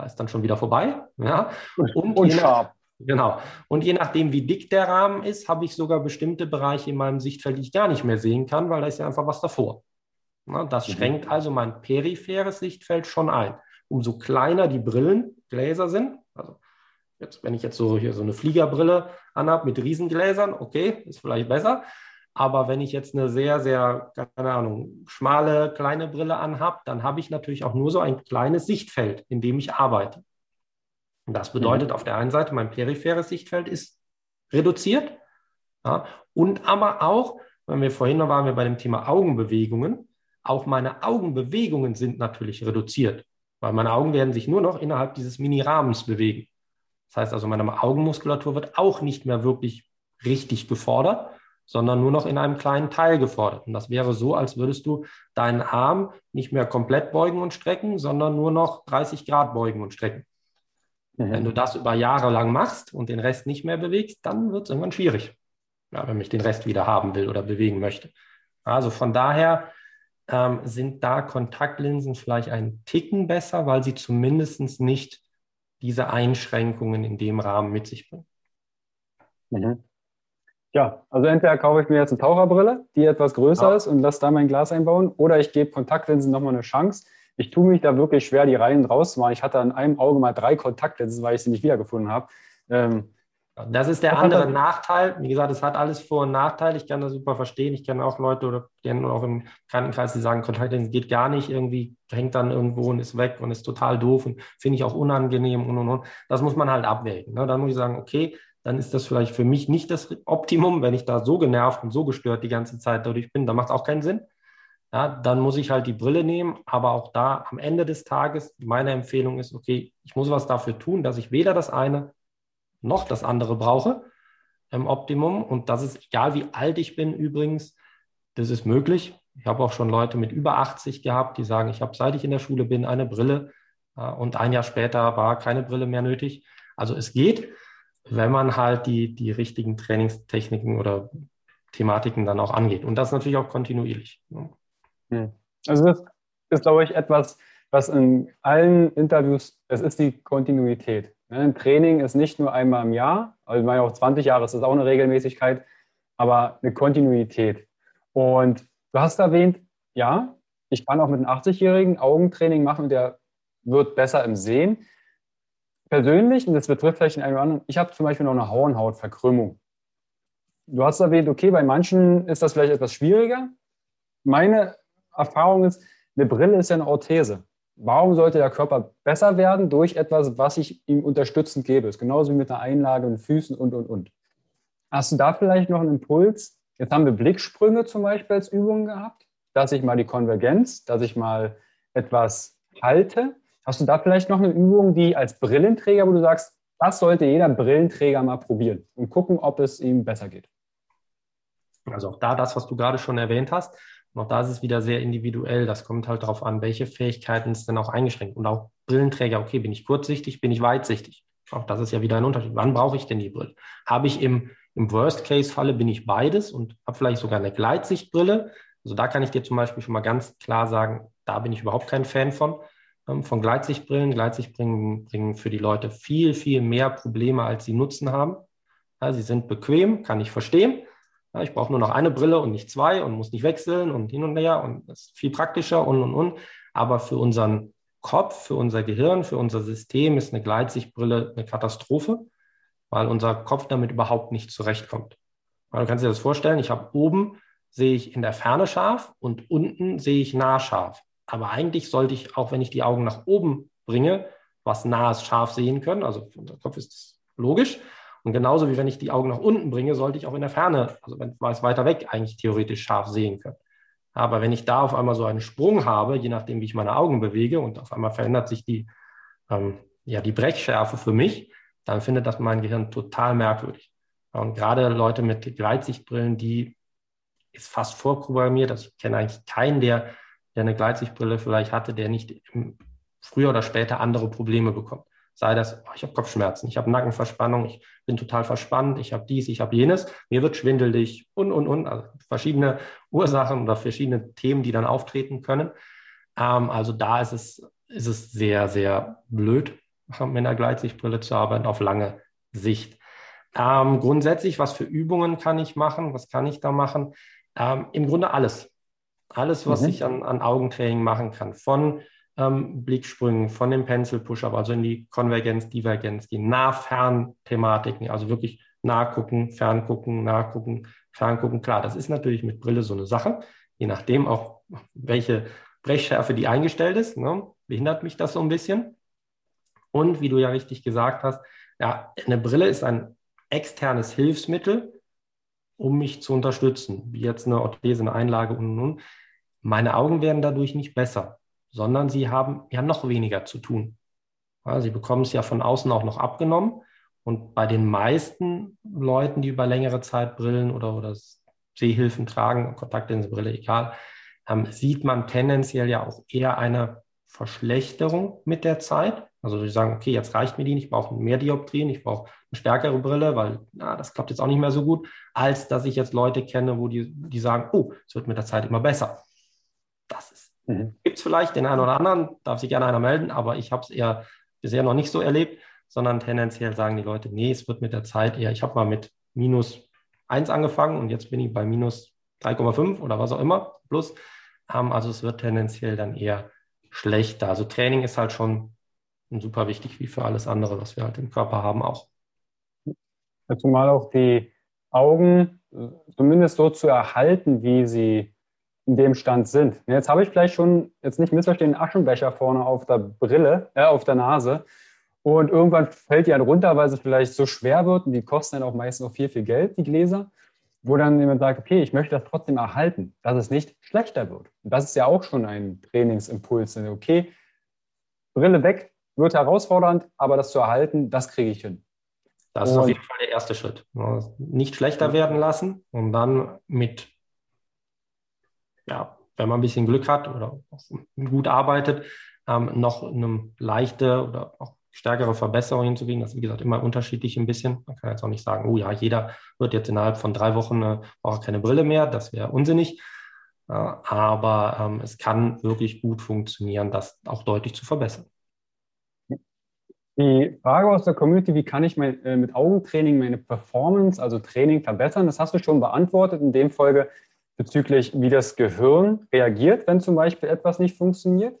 Da ist dann schon wieder vorbei. Ja? Und, und nach, genau. Und je nachdem, wie dick der Rahmen ist, habe ich sogar bestimmte Bereiche in meinem Sichtfeld, die ich gar nicht mehr sehen kann, weil da ist ja einfach was davor. Ja, das mhm. schränkt also mein peripheres Sichtfeld schon ein. Umso kleiner die Brillengläser sind, also jetzt, wenn ich jetzt so hier so eine Fliegerbrille anhabe mit Riesengläsern, okay, ist vielleicht besser. Aber wenn ich jetzt eine sehr, sehr, keine Ahnung, schmale, kleine Brille anhabe, dann habe ich natürlich auch nur so ein kleines Sichtfeld, in dem ich arbeite. Und das bedeutet mhm. auf der einen Seite, mein peripheres Sichtfeld ist reduziert. Ja, und aber auch, wenn wir vorhin waren wir bei dem Thema Augenbewegungen, auch meine Augenbewegungen sind natürlich reduziert, weil meine Augen werden sich nur noch innerhalb dieses Mini-Rahmens bewegen. Das heißt also, meine Augenmuskulatur wird auch nicht mehr wirklich richtig gefordert, sondern nur noch in einem kleinen Teil gefordert. Und das wäre so, als würdest du deinen Arm nicht mehr komplett beugen und strecken, sondern nur noch 30 Grad beugen und strecken. Mhm. Wenn du das über Jahre lang machst und den Rest nicht mehr bewegst, dann wird es irgendwann schwierig, ja, wenn ich den Rest wieder haben will oder bewegen möchte. Also von daher ähm, sind da Kontaktlinsen vielleicht ein Ticken besser, weil sie zumindest nicht diese Einschränkungen in dem Rahmen mit sich bringen. Mhm. Ja, also entweder kaufe ich mir jetzt eine Taucherbrille, die etwas größer ja. ist und lasse da mein Glas einbauen, oder ich gebe Kontaktlinsen nochmal eine Chance. Ich tue mich da wirklich schwer, die Reihen rauszumachen. Ich hatte an einem Auge mal drei Kontaktlinsen, weil ich sie nicht wiedergefunden habe. Ähm, das ist der andere Nachteil. Wie gesagt, es hat alles Vor- und Nachteile. Ich kann das super verstehen. Ich kenne auch Leute oder kenne auch im Krankenkreis, die sagen, Kontaktlinsen geht gar nicht. Irgendwie hängt dann irgendwo und ist weg und ist total doof und finde ich auch unangenehm und und und. Das muss man halt abwägen. Ne? Dann muss ich sagen, okay, dann ist das vielleicht für mich nicht das Optimum, wenn ich da so genervt und so gestört die ganze Zeit dadurch bin. Dann macht es auch keinen Sinn. Ja, dann muss ich halt die Brille nehmen. Aber auch da am Ende des Tages, meine Empfehlung ist, okay, ich muss was dafür tun, dass ich weder das eine noch das andere brauche im Optimum. Und das ist egal, wie alt ich bin übrigens, das ist möglich. Ich habe auch schon Leute mit über 80 gehabt, die sagen, ich habe seit ich in der Schule bin eine Brille und ein Jahr später war keine Brille mehr nötig. Also es geht, wenn man halt die, die richtigen Trainingstechniken oder Thematiken dann auch angeht. Und das natürlich auch kontinuierlich. Hm. Also das ist, glaube ich, etwas, was in allen Interviews, es ist die Kontinuität. Ne, ein Training ist nicht nur einmal im Jahr, also ich meine auch 20 Jahre ist das auch eine Regelmäßigkeit, aber eine Kontinuität. Und du hast erwähnt, ja, ich kann auch mit einem 80-Jährigen Augentraining machen und der wird besser im Sehen. Persönlich, und das betrifft vielleicht den einen oder anderen, ich habe zum Beispiel noch eine Hornhautverkrümmung. Du hast erwähnt, okay, bei manchen ist das vielleicht etwas schwieriger. Meine Erfahrung ist, eine Brille ist ja eine Orthese. Warum sollte der Körper besser werden durch etwas, was ich ihm unterstützend gebe? Das ist genauso wie mit einer Einlage und Füßen und, und, und. Hast du da vielleicht noch einen Impuls? Jetzt haben wir Blicksprünge zum Beispiel als Übung gehabt, dass ich mal die Konvergenz, dass ich mal etwas halte. Hast du da vielleicht noch eine Übung, die als Brillenträger, wo du sagst, das sollte jeder Brillenträger mal probieren und gucken, ob es ihm besser geht? Also auch da das, was du gerade schon erwähnt hast. Auch da ist es wieder sehr individuell. Das kommt halt darauf an, welche Fähigkeiten ist denn auch eingeschränkt. Und auch Brillenträger, okay, bin ich kurzsichtig, bin ich weitsichtig? Auch das ist ja wieder ein Unterschied. Wann brauche ich denn die Brille? Habe ich im, im Worst-Case-Falle bin ich beides und habe vielleicht sogar eine Gleitsichtbrille. Also da kann ich dir zum Beispiel schon mal ganz klar sagen, da bin ich überhaupt kein Fan von, von Gleitsichtbrillen. Gleitsichtbrillen bringen für die Leute viel, viel mehr Probleme, als sie Nutzen haben. Ja, sie sind bequem, kann ich verstehen. Ja, ich brauche nur noch eine Brille und nicht zwei und muss nicht wechseln und hin und her und das ist viel praktischer und und und. Aber für unseren Kopf, für unser Gehirn, für unser System ist eine Gleitsichtbrille eine Katastrophe, weil unser Kopf damit überhaupt nicht zurechtkommt. Du kannst dir das vorstellen, ich habe oben sehe ich in der Ferne scharf und unten sehe ich nah scharf. Aber eigentlich sollte ich, auch wenn ich die Augen nach oben bringe, was nahes scharf sehen können. Also unser Kopf ist das logisch. Und genauso wie wenn ich die Augen nach unten bringe, sollte ich auch in der Ferne, also wenn es weiter weg, eigentlich theoretisch scharf sehen können. Aber wenn ich da auf einmal so einen Sprung habe, je nachdem, wie ich meine Augen bewege und auf einmal verändert sich die, ähm, ja, die Brechschärfe für mich, dann findet das mein Gehirn total merkwürdig. Und gerade Leute mit Gleitsichtbrillen, die ist fast vorprogrammiert. Also ich kenne eigentlich keinen, der, der eine Gleitsichtbrille vielleicht hatte, der nicht früher oder später andere Probleme bekommt. Sei das, oh, ich habe Kopfschmerzen, ich habe Nackenverspannung, ich bin total verspannt, ich habe dies, ich habe jenes, mir wird schwindelig und, und, und. Also verschiedene Ursachen oder verschiedene Themen, die dann auftreten können. Ähm, also da ist es, ist es sehr, sehr blöd, mit einer Gleitsichtbrille zu arbeiten auf lange Sicht. Ähm, grundsätzlich, was für Übungen kann ich machen? Was kann ich da machen? Ähm, Im Grunde alles. Alles, was mhm. ich an, an Augentraining machen kann. Von ähm, Blicksprüngen von dem Pencil Push-Up, also in die Konvergenz, Divergenz, die Nah-Fern-Thematiken, also wirklich nachgucken, ferngucken, nachgucken, ferngucken. Klar, das ist natürlich mit Brille so eine Sache, je nachdem auch, welche Brechschärfe die eingestellt ist, ne, behindert mich das so ein bisschen. Und wie du ja richtig gesagt hast, ja, eine Brille ist ein externes Hilfsmittel, um mich zu unterstützen, wie jetzt eine Orthese, eine Einlage und nun. Meine Augen werden dadurch nicht besser, sondern sie haben ja noch weniger zu tun. Ja, sie bekommen es ja von außen auch noch abgenommen. Und bei den meisten Leuten, die über längere Zeit Brillen oder, oder Sehhilfen tragen, Kontaktlinsenbrille, egal, ähm, sieht man tendenziell ja auch eher eine Verschlechterung mit der Zeit. Also sie sagen, okay, jetzt reicht mir die, ich brauche mehr Dioptrien, ich brauche eine stärkere Brille, weil na, das klappt jetzt auch nicht mehr so gut, als dass ich jetzt Leute kenne, wo die, die sagen, oh, es wird mit der Zeit immer besser. Das ist, mhm. gibt es vielleicht den einen oder anderen, darf sich gerne einer melden, aber ich habe es eher bisher noch nicht so erlebt, sondern tendenziell sagen die Leute, nee, es wird mit der Zeit eher, ich habe mal mit minus 1 angefangen und jetzt bin ich bei minus 3,5 oder was auch immer plus. Ähm, also es wird tendenziell dann eher schlechter. Also Training ist halt schon super wichtig, wie für alles andere, was wir halt im Körper haben, auch. Zumal auch die Augen zumindest so zu erhalten, wie sie in dem Stand sind. Jetzt habe ich vielleicht schon, jetzt nicht missverstehen, einen Aschenbecher vorne auf der Brille, äh, auf der Nase. Und irgendwann fällt die dann runter, weil sie vielleicht so schwer wird und die kosten dann auch meistens noch viel, viel Geld, die Gläser wo dann jemand sagt, okay, ich möchte das trotzdem erhalten, dass es nicht schlechter wird. Und das ist ja auch schon ein Trainingsimpuls. Okay, Brille weg, wird herausfordernd, aber das zu erhalten, das kriege ich hin. Das ist und auf jeden Fall der erste Schritt. Nicht schlechter werden lassen und dann mit, ja, wenn man ein bisschen Glück hat oder gut arbeitet, ähm, noch eine leichte oder auch stärkere Verbesserungen hinzukriegen. Das ist, wie gesagt, immer unterschiedlich ein bisschen. Man kann jetzt auch nicht sagen, oh ja, jeder wird jetzt innerhalb von drei Wochen äh, braucht keine Brille mehr. Das wäre unsinnig. Äh, aber ähm, es kann wirklich gut funktionieren, das auch deutlich zu verbessern. Die Frage aus der Community, wie kann ich mein, äh, mit Augentraining meine Performance, also Training verbessern, das hast du schon beantwortet in dem Folge bezüglich, wie das Gehirn reagiert, wenn zum Beispiel etwas nicht funktioniert.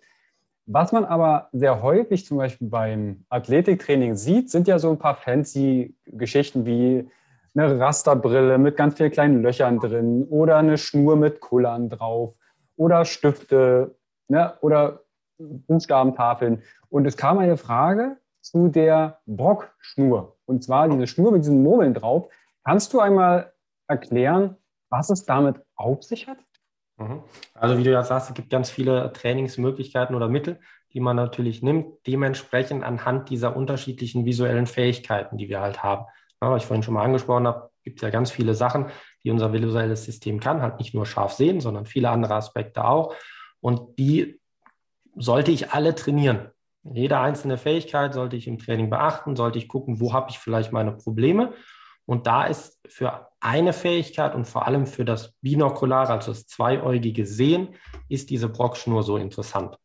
Was man aber sehr häufig zum Beispiel beim Athletiktraining sieht, sind ja so ein paar fancy Geschichten wie eine Rasterbrille mit ganz vielen kleinen Löchern drin oder eine Schnur mit Kullern drauf oder Stifte ne, oder Buchstabentafeln. Und es kam eine Frage zu der Brockschnur. Und zwar diese Schnur mit diesen Murmeln drauf. Kannst du einmal erklären, was es damit auf sich hat? Mhm. Also wie du ja sagst, es gibt ganz viele Trainingsmöglichkeiten oder Mittel, die man natürlich nimmt, dementsprechend anhand dieser unterschiedlichen visuellen Fähigkeiten, die wir halt haben. Ja, was ich vorhin schon mal angesprochen habe, gibt es ja ganz viele Sachen, die unser visuelles System kann, halt nicht nur scharf sehen, sondern viele andere Aspekte auch. Und die sollte ich alle trainieren. Jede einzelne Fähigkeit sollte ich im Training beachten, sollte ich gucken, wo habe ich vielleicht meine Probleme. Und da ist für eine Fähigkeit und vor allem für das Binokulare, also das zweieugige Sehen, ist diese Brockschnur so interessant.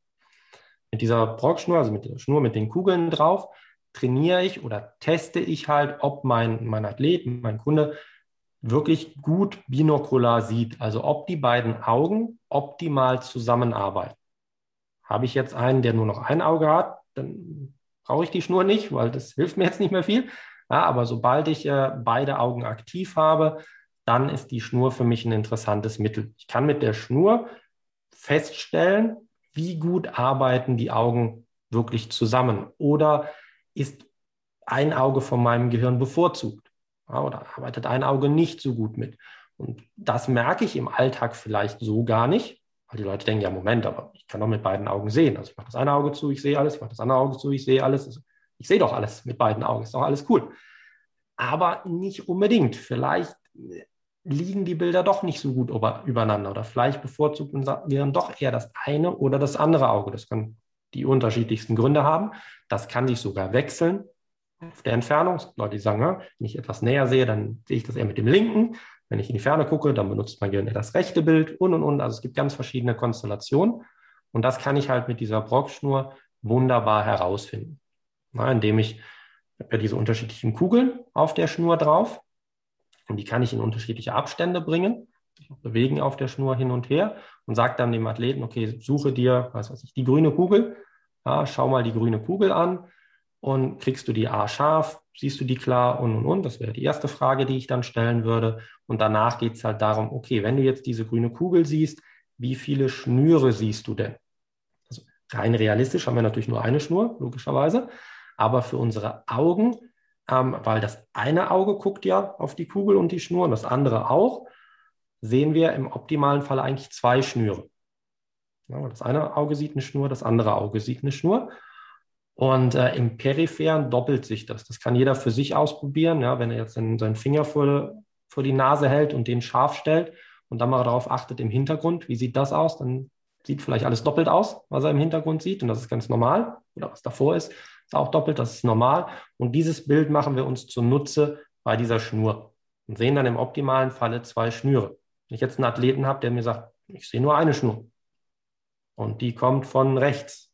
Mit dieser Brockschnur, also mit der Schnur mit den Kugeln drauf, trainiere ich oder teste ich halt, ob mein, mein Athlet, mein Kunde wirklich gut binokular sieht. Also ob die beiden Augen optimal zusammenarbeiten. Habe ich jetzt einen, der nur noch ein Auge hat, dann brauche ich die Schnur nicht, weil das hilft mir jetzt nicht mehr viel. Ja, aber sobald ich äh, beide Augen aktiv habe, dann ist die Schnur für mich ein interessantes Mittel. Ich kann mit der Schnur feststellen, wie gut arbeiten die Augen wirklich zusammen oder ist ein Auge von meinem Gehirn bevorzugt ja, oder arbeitet ein Auge nicht so gut mit. Und das merke ich im Alltag vielleicht so gar nicht, weil die Leute denken, ja, Moment, aber ich kann doch mit beiden Augen sehen. Also ich mache das eine Auge zu, ich sehe alles, ich mache das andere Auge zu, ich sehe alles. Also ich sehe doch alles mit beiden Augen, ist doch alles cool. Aber nicht unbedingt. Vielleicht liegen die Bilder doch nicht so gut übereinander oder vielleicht bevorzugt wir doch eher das eine oder das andere Auge. Das kann die unterschiedlichsten Gründe haben. Das kann sich sogar wechseln auf der Entfernung. Leute, die sagen, wenn ich etwas näher sehe, dann sehe ich das eher mit dem linken. Wenn ich in die Ferne gucke, dann benutzt mein Gehirn eher das rechte Bild und und und. Also es gibt ganz verschiedene Konstellationen. Und das kann ich halt mit dieser Brockschnur wunderbar herausfinden. Na, indem ich, ich habe ja diese unterschiedlichen Kugeln auf der Schnur drauf. Und die kann ich in unterschiedliche Abstände bringen, bewegen auf der Schnur hin und her und sage dann dem Athleten, okay, suche dir, was weiß ich, die grüne Kugel, ja, schau mal die grüne Kugel an. Und kriegst du die A scharf, siehst du die klar und und und. Das wäre die erste Frage, die ich dann stellen würde. Und danach geht es halt darum, okay, wenn du jetzt diese grüne Kugel siehst, wie viele Schnüre siehst du denn? Also rein realistisch haben wir natürlich nur eine Schnur, logischerweise aber für unsere Augen, ähm, weil das eine Auge guckt ja auf die Kugel und die Schnur und das andere auch, sehen wir im optimalen Fall eigentlich zwei Schnüre. Das eine Auge sieht eine Schnur, das andere Auge sieht eine Schnur. Und äh, im Peripheren doppelt sich das. Das kann jeder für sich ausprobieren. Ja, wenn er jetzt seinen, seinen Finger vor, vor die Nase hält und den scharf stellt und dann mal darauf achtet im Hintergrund, wie sieht das aus, dann sieht vielleicht alles doppelt aus, was er im Hintergrund sieht. Und das ist ganz normal. Oder was davor ist, ist auch doppelt, das ist normal. Und dieses Bild machen wir uns zunutze bei dieser Schnur und sehen dann im optimalen Falle zwei Schnüre. Wenn ich jetzt einen Athleten habe, der mir sagt, ich sehe nur eine Schnur und die kommt von rechts,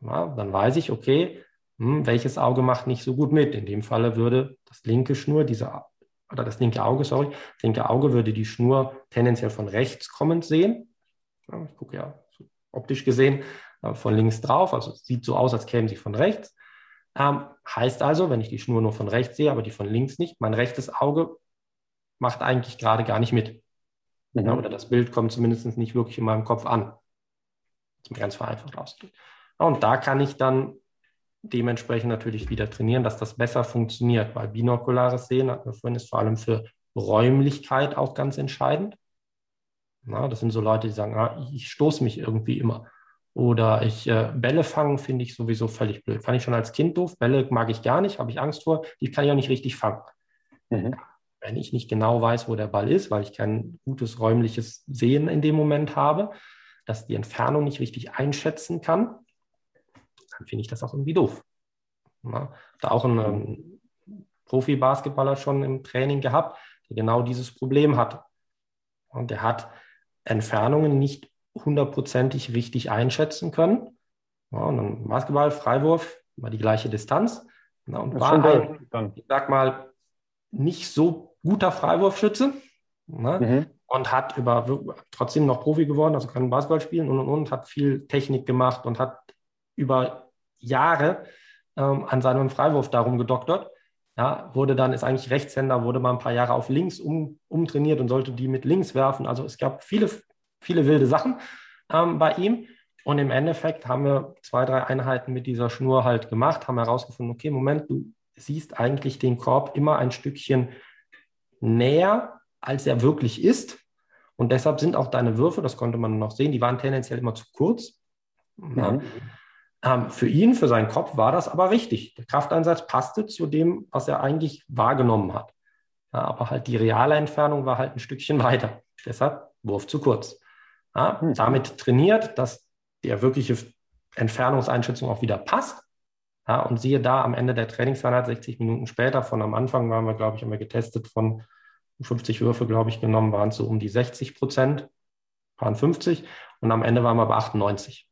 ja, dann weiß ich, okay, hm, welches Auge macht nicht so gut mit. In dem Falle würde das linke Schnur, diese, oder das linke Auge, sorry, das linke Auge würde die Schnur tendenziell von rechts kommend sehen. Ja, ich gucke ja optisch gesehen äh, von links drauf, also es sieht so aus, als kämen sie von rechts. Ähm, heißt also, wenn ich die Schnur nur von rechts sehe, aber die von links nicht, mein rechtes Auge macht eigentlich gerade gar nicht mit. Mhm. Ja, oder das Bild kommt zumindest nicht wirklich in meinem Kopf an. Ganz vereinfacht ausgedrückt. Und da kann ich dann dementsprechend natürlich wieder trainieren, dass das besser funktioniert, weil binokulares Sehen, hatten wir vorhin, ist vor allem für Räumlichkeit auch ganz entscheidend. Na, das sind so Leute, die sagen, ah, ich stoße mich irgendwie immer. Oder ich äh, Bälle fangen, finde ich sowieso völlig blöd. Fand ich schon als Kind doof. Bälle mag ich gar nicht, habe ich Angst vor. Die kann ich auch nicht richtig fangen. Mhm. Wenn ich nicht genau weiß, wo der Ball ist, weil ich kein gutes räumliches Sehen in dem Moment habe, dass die Entfernung nicht richtig einschätzen kann, dann finde ich das auch irgendwie doof. Ja, da auch ein ähm, Profi-Basketballer schon im Training gehabt, der genau dieses Problem hatte. Und der hat Entfernungen nicht hundertprozentig richtig einschätzen können. Ja, und dann Basketball, Freiwurf, war die gleiche Distanz. Ja, und war ein, ich sag mal, nicht so guter Freiwurfschütze. Ne? Mhm. Und hat über, trotzdem noch Profi geworden, also kann Basketball spielen und, und, und, hat viel Technik gemacht und hat über Jahre ähm, an seinem Freiwurf darum gedoktert. Ja, wurde dann, ist eigentlich Rechtshänder, wurde mal ein paar Jahre auf links um, umtrainiert und sollte die mit links werfen. Also es gab viele viele wilde Sachen ähm, bei ihm. Und im Endeffekt haben wir zwei, drei Einheiten mit dieser Schnur halt gemacht, haben herausgefunden, okay, Moment, du siehst eigentlich den Korb immer ein Stückchen näher, als er wirklich ist. Und deshalb sind auch deine Würfe, das konnte man noch sehen, die waren tendenziell immer zu kurz. Mhm. Ähm, für ihn, für seinen Kopf war das aber richtig. Der Krafteinsatz passte zu dem, was er eigentlich wahrgenommen hat. Ja, aber halt die reale Entfernung war halt ein Stückchen weiter. Deshalb Wurf zu kurz. Ja, hm. damit trainiert, dass der wirkliche Entfernungseinschätzung auch wieder passt. Ja, und siehe da am Ende der Trainingseinheit, 60 Minuten später, von am Anfang waren wir, glaube ich, haben wir getestet, von 50 Würfe, glaube ich, genommen, waren es so um die 60 Prozent, waren 50 und am Ende waren wir bei 98.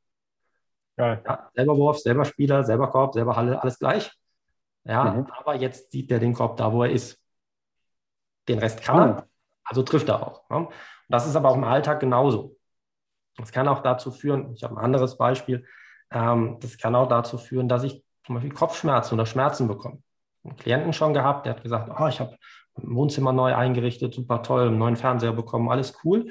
Ja, selber Wurf, selber Spieler, selber Korb, selber Halle, alles gleich. Ja, mhm. aber jetzt sieht er den Korb da, wo er ist. Den Rest kann er, also trifft er auch. Ne? Das ist aber auch im Alltag genauso. Das kann auch dazu führen, ich habe ein anderes Beispiel, ähm, das kann auch dazu führen, dass ich zum Beispiel Kopfschmerzen oder Schmerzen bekomme. Einen Klienten schon gehabt, der hat gesagt, oh, ich habe ein Wohnzimmer neu eingerichtet, super toll, einen neuen Fernseher bekommen, alles cool.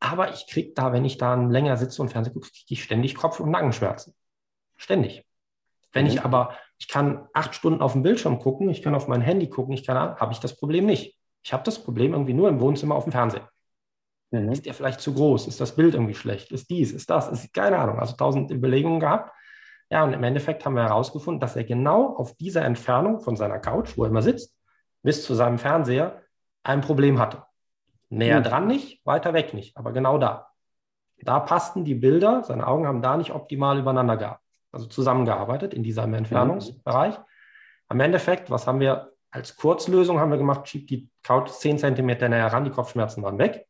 Aber ich kriege da, wenn ich da länger sitze und Fernseher gucke, kriege ich ständig Kopf- und Nackenschmerzen. Ständig. Wenn mhm. ich aber, ich kann acht Stunden auf dem Bildschirm gucken, ich kann auf mein Handy gucken, ich kann, habe ich das Problem nicht. Ich habe das Problem irgendwie nur im Wohnzimmer auf dem Fernseher. Mhm. Ist der vielleicht zu groß? Ist das Bild irgendwie schlecht? Ist dies? Ist das? Ist keine Ahnung. Also tausend Überlegungen gehabt. Ja, und im Endeffekt haben wir herausgefunden, dass er genau auf dieser Entfernung von seiner Couch, wo er immer sitzt, bis zu seinem Fernseher ein Problem hatte. Näher mhm. dran nicht, weiter weg nicht, aber genau da. Da passten die Bilder, seine Augen haben da nicht optimal übereinander gehabt, also zusammengearbeitet in diesem Entfernungsbereich. Mhm. Am Endeffekt, was haben wir als Kurzlösung haben wir gemacht, schiebt die Couch 10 cm näher ran, die Kopfschmerzen waren weg.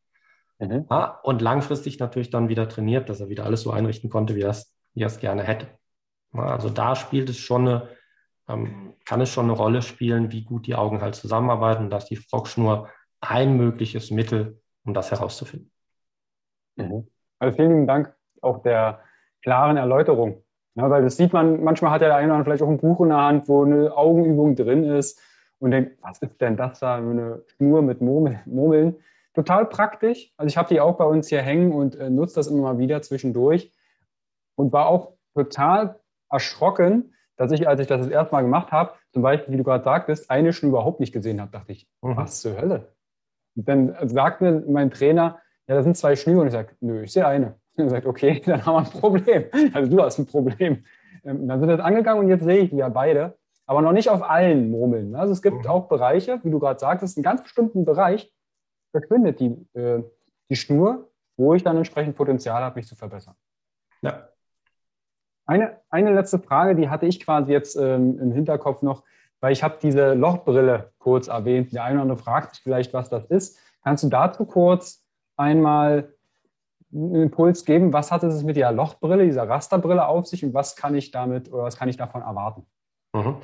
Mhm. Ja, und langfristig natürlich dann wieder trainiert, dass er wieder alles so einrichten konnte, wie er es, wie er es gerne hätte. Ja, also da spielt es schon eine, ähm, kann es schon eine Rolle spielen, wie gut die Augen halt zusammenarbeiten. Und da ist die Frockschnur ein mögliches Mittel, um das herauszufinden. Mhm. Also vielen lieben Dank auch der klaren Erläuterung. Ja, weil das sieht man, manchmal hat ja der eine oder andere vielleicht auch ein Buch in der Hand, wo eine Augenübung drin ist und denkt, was ist denn das da, eine Schnur mit Murmeln? total praktisch. Also ich habe die auch bei uns hier hängen und äh, nutze das immer mal wieder zwischendurch und war auch total erschrocken, dass ich, als ich das das erste Mal gemacht habe, zum Beispiel, wie du gerade sagtest, eine schon überhaupt nicht gesehen habe, dachte ich, mhm. was zur Hölle? Und dann sagt mir mein Trainer, ja, das sind zwei Schnüre und ich sage, nö, ich sehe eine. Und sagt, okay, dann haben wir ein Problem. Also du hast ein Problem. Ähm, dann sind wir das angegangen und jetzt sehe ich wieder beide, aber noch nicht auf allen Murmeln. Also es gibt mhm. auch Bereiche, wie du gerade sagtest, einen ganz bestimmten Bereich verschwindet die, äh, die Schnur, wo ich dann entsprechend Potenzial habe, mich zu verbessern. Ja. Eine, eine letzte Frage, die hatte ich quasi jetzt ähm, im Hinterkopf noch, weil ich habe diese Lochbrille kurz erwähnt. Der eine oder andere fragt sich vielleicht, was das ist. Kannst du dazu kurz einmal einen Impuls geben? Was hat es mit der Lochbrille, dieser Rasterbrille auf sich und was kann ich damit oder was kann ich davon erwarten? Mhm.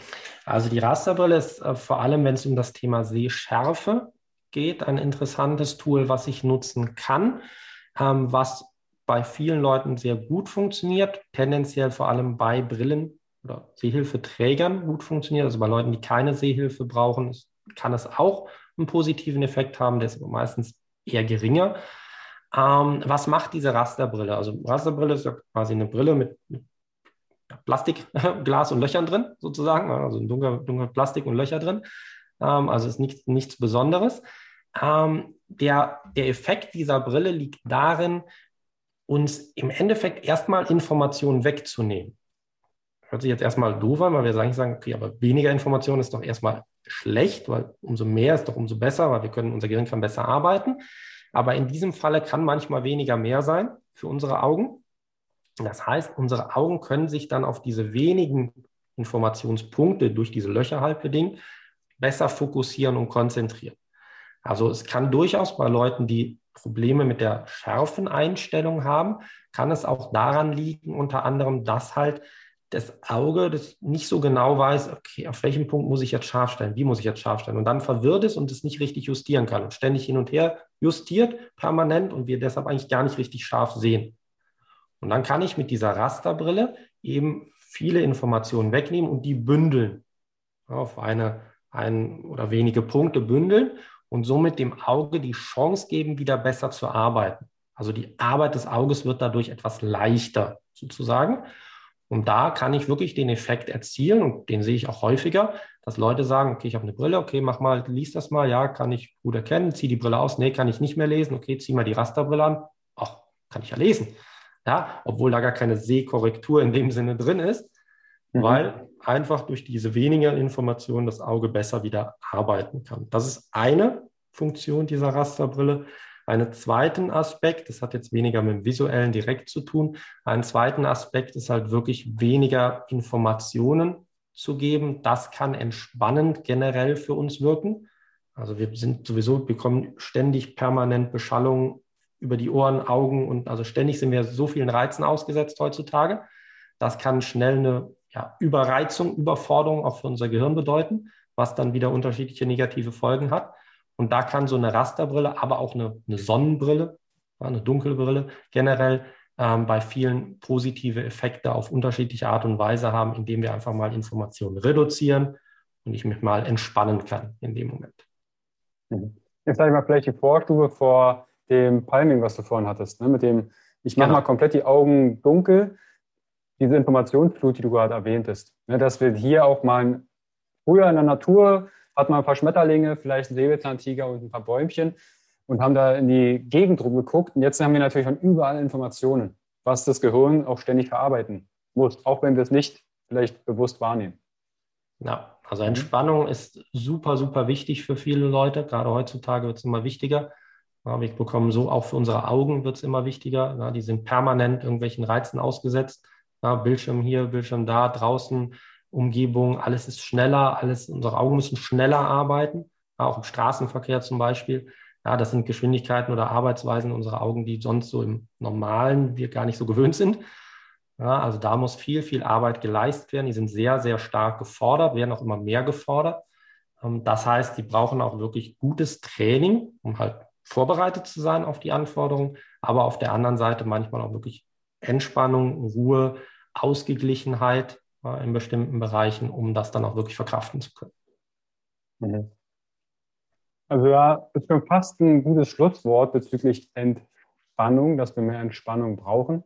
Also die Rasterbrille ist äh, vor allem, wenn es um das Thema Sehschärfe geht, ein interessantes Tool, was ich nutzen kann, ähm, was bei vielen Leuten sehr gut funktioniert, tendenziell vor allem bei Brillen oder Sehhilfeträgern gut funktioniert. Also bei Leuten, die keine Sehhilfe brauchen, kann es auch einen positiven Effekt haben, der ist meistens eher geringer. Ähm, was macht diese Rasterbrille? Also Rasterbrille ist ja quasi eine Brille mit, mit Plastikglas und Löchern drin, sozusagen, also dunkel, dunkel Plastik und Löcher drin. Ähm, also ist nichts, nichts Besonderes. Ähm, der, der Effekt dieser Brille liegt darin, uns im Endeffekt erstmal Informationen wegzunehmen. Hört sich jetzt erstmal doof an, weil wir sagen, okay, aber weniger Information ist doch erstmal schlecht, weil umso mehr ist doch umso besser, weil wir können, unser Gehirn kann besser arbeiten. Aber in diesem Falle kann manchmal weniger mehr sein für unsere Augen. Das heißt, unsere Augen können sich dann auf diese wenigen Informationspunkte durch diese Löcher halt bedingt besser fokussieren und konzentrieren. Also es kann durchaus bei Leuten, die Probleme mit der scharfen Einstellung haben, kann es auch daran liegen, unter anderem, dass halt das Auge das nicht so genau weiß, okay, auf welchem Punkt muss ich jetzt scharf stellen, wie muss ich jetzt scharf stellen und dann verwirrt ist und es nicht richtig justieren kann und ständig hin und her justiert, permanent und wir deshalb eigentlich gar nicht richtig scharf sehen. Und dann kann ich mit dieser Rasterbrille eben viele Informationen wegnehmen und die bündeln auf eine, ein oder wenige Punkte bündeln und somit dem Auge die Chance geben, wieder besser zu arbeiten. Also die Arbeit des Auges wird dadurch etwas leichter sozusagen. Und da kann ich wirklich den Effekt erzielen und den sehe ich auch häufiger, dass Leute sagen, okay, ich habe eine Brille, okay, mach mal, lies das mal, ja, kann ich gut erkennen, zieh die Brille aus, nee, kann ich nicht mehr lesen, okay, zieh mal die Rasterbrille an, ach, kann ich ja lesen. Ja, obwohl da gar keine Sehkorrektur in dem Sinne drin ist, mhm. weil einfach durch diese weniger Informationen das Auge besser wieder arbeiten kann. Das ist eine Funktion dieser Rasterbrille. Einen zweiten Aspekt, das hat jetzt weniger mit dem visuellen direkt zu tun, einen zweiten Aspekt ist halt wirklich weniger Informationen zu geben. Das kann entspannend generell für uns wirken. Also wir sind sowieso, bekommen ständig permanent Beschallung über die Ohren, Augen und also ständig sind wir so vielen Reizen ausgesetzt heutzutage. Das kann schnell eine ja, Überreizung, Überforderung auch für unser Gehirn bedeuten, was dann wieder unterschiedliche negative Folgen hat. Und da kann so eine Rasterbrille, aber auch eine, eine Sonnenbrille, eine dunkle Brille generell ähm, bei vielen positive Effekte auf unterschiedliche Art und Weise haben, indem wir einfach mal Informationen reduzieren und ich mich mal entspannen kann in dem Moment. Mhm. Jetzt sage ich mal vielleicht die Vorstufe vor dem Palming, was du vorhin hattest, ne? mit dem, ich mache genau. mal komplett die Augen dunkel, diese Informationsflut, die du gerade erwähntest, ne? dass wir hier auch mal früher in der Natur hat man ein paar Schmetterlinge, vielleicht einen Säbelzahntiger und ein paar Bäumchen und haben da in die Gegend rumgeguckt. Und jetzt haben wir natürlich von überall Informationen, was das Gehirn auch ständig verarbeiten muss, auch wenn wir es nicht vielleicht bewusst wahrnehmen. Ja, also Entspannung ist super, super wichtig für viele Leute. Gerade heutzutage wird es immer wichtiger. Ja, wir bekommen so auch für unsere Augen wird es immer wichtiger. Die sind permanent irgendwelchen Reizen ausgesetzt. Bildschirm hier, Bildschirm da, draußen, Umgebung, alles ist schneller, alles, unsere Augen müssen schneller arbeiten, auch im Straßenverkehr zum Beispiel. Ja, das sind Geschwindigkeiten oder Arbeitsweisen unserer Augen, die sonst so im Normalen wir gar nicht so gewöhnt sind. Ja, also da muss viel, viel Arbeit geleistet werden. Die sind sehr, sehr stark gefordert, werden auch immer mehr gefordert. Ähm, das heißt, die brauchen auch wirklich gutes Training, um halt vorbereitet zu sein auf die Anforderungen, aber auf der anderen Seite manchmal auch wirklich Entspannung, Ruhe, Ausgeglichenheit, in bestimmten Bereichen, um das dann auch wirklich verkraften zu können. Mhm. Also ja, das ist schon fast ein gutes Schlusswort bezüglich Entspannung, dass wir mehr Entspannung brauchen.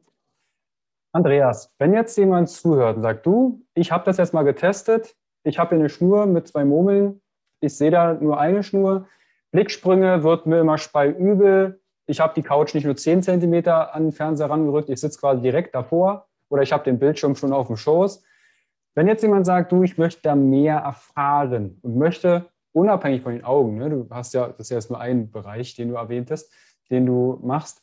Andreas, wenn jetzt jemand zuhört und sagt, du, ich habe das jetzt mal getestet, ich habe hier eine Schnur mit zwei Murmeln, ich sehe da nur eine Schnur, Blicksprünge wird mir immer speiübel, ich habe die Couch nicht nur 10 cm an den Fernseher rangerückt, ich sitze quasi direkt davor oder ich habe den Bildschirm schon auf dem Schoß. Wenn jetzt jemand sagt, du, ich möchte da mehr erfahren und möchte unabhängig von den Augen, ne, du hast ja, das ist ja jetzt nur ein Bereich, den du erwähntest, den du machst,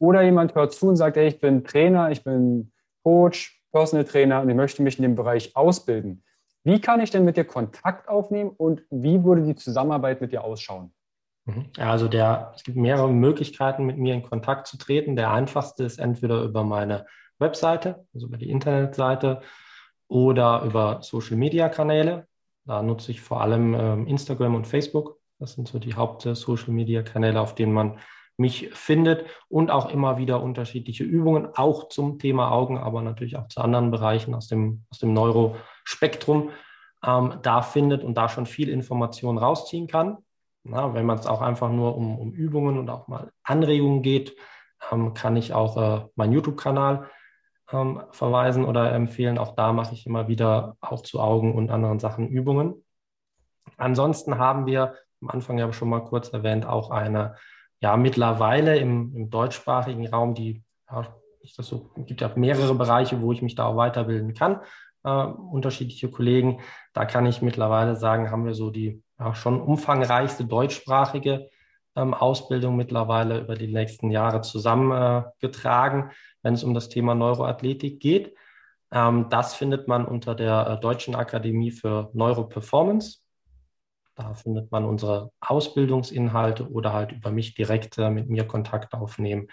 oder jemand hört zu und sagt, hey, ich bin Trainer, ich bin Coach, Personal Trainer und ich möchte mich in dem Bereich ausbilden. Wie kann ich denn mit dir Kontakt aufnehmen und wie würde die Zusammenarbeit mit dir ausschauen? Mhm. Also der, es gibt mehrere Möglichkeiten, mit mir in Kontakt zu treten. Der einfachste ist entweder über meine Webseite, also über die Internetseite oder über Social-Media-Kanäle. Da nutze ich vor allem ähm, Instagram und Facebook. Das sind so die Haupt-Social-Media-Kanäle, auf denen man mich findet und auch immer wieder unterschiedliche Übungen, auch zum Thema Augen, aber natürlich auch zu anderen Bereichen aus dem, aus dem Neurospektrum ähm, da findet und da schon viel Information rausziehen kann. Na, wenn man es auch einfach nur um, um Übungen und auch mal Anregungen geht, ähm, kann ich auch äh, meinen YouTube-Kanal ähm, verweisen oder empfehlen. Auch da mache ich immer wieder auch zu Augen und anderen Sachen Übungen. Ansonsten haben wir am Anfang ja schon mal kurz erwähnt, auch eine, ja, mittlerweile im, im deutschsprachigen Raum, die, ja, ich das so, gibt ja mehrere Bereiche, wo ich mich da auch weiterbilden kann, äh, unterschiedliche Kollegen. Da kann ich mittlerweile sagen, haben wir so die ja, schon umfangreichste deutschsprachige ähm, Ausbildung mittlerweile über die nächsten Jahre zusammengetragen, wenn es um das Thema Neuroathletik geht. Ähm, das findet man unter der äh, Deutschen Akademie für Neuroperformance. Da findet man unsere Ausbildungsinhalte oder halt über mich direkt äh, mit mir Kontakt aufnehmen.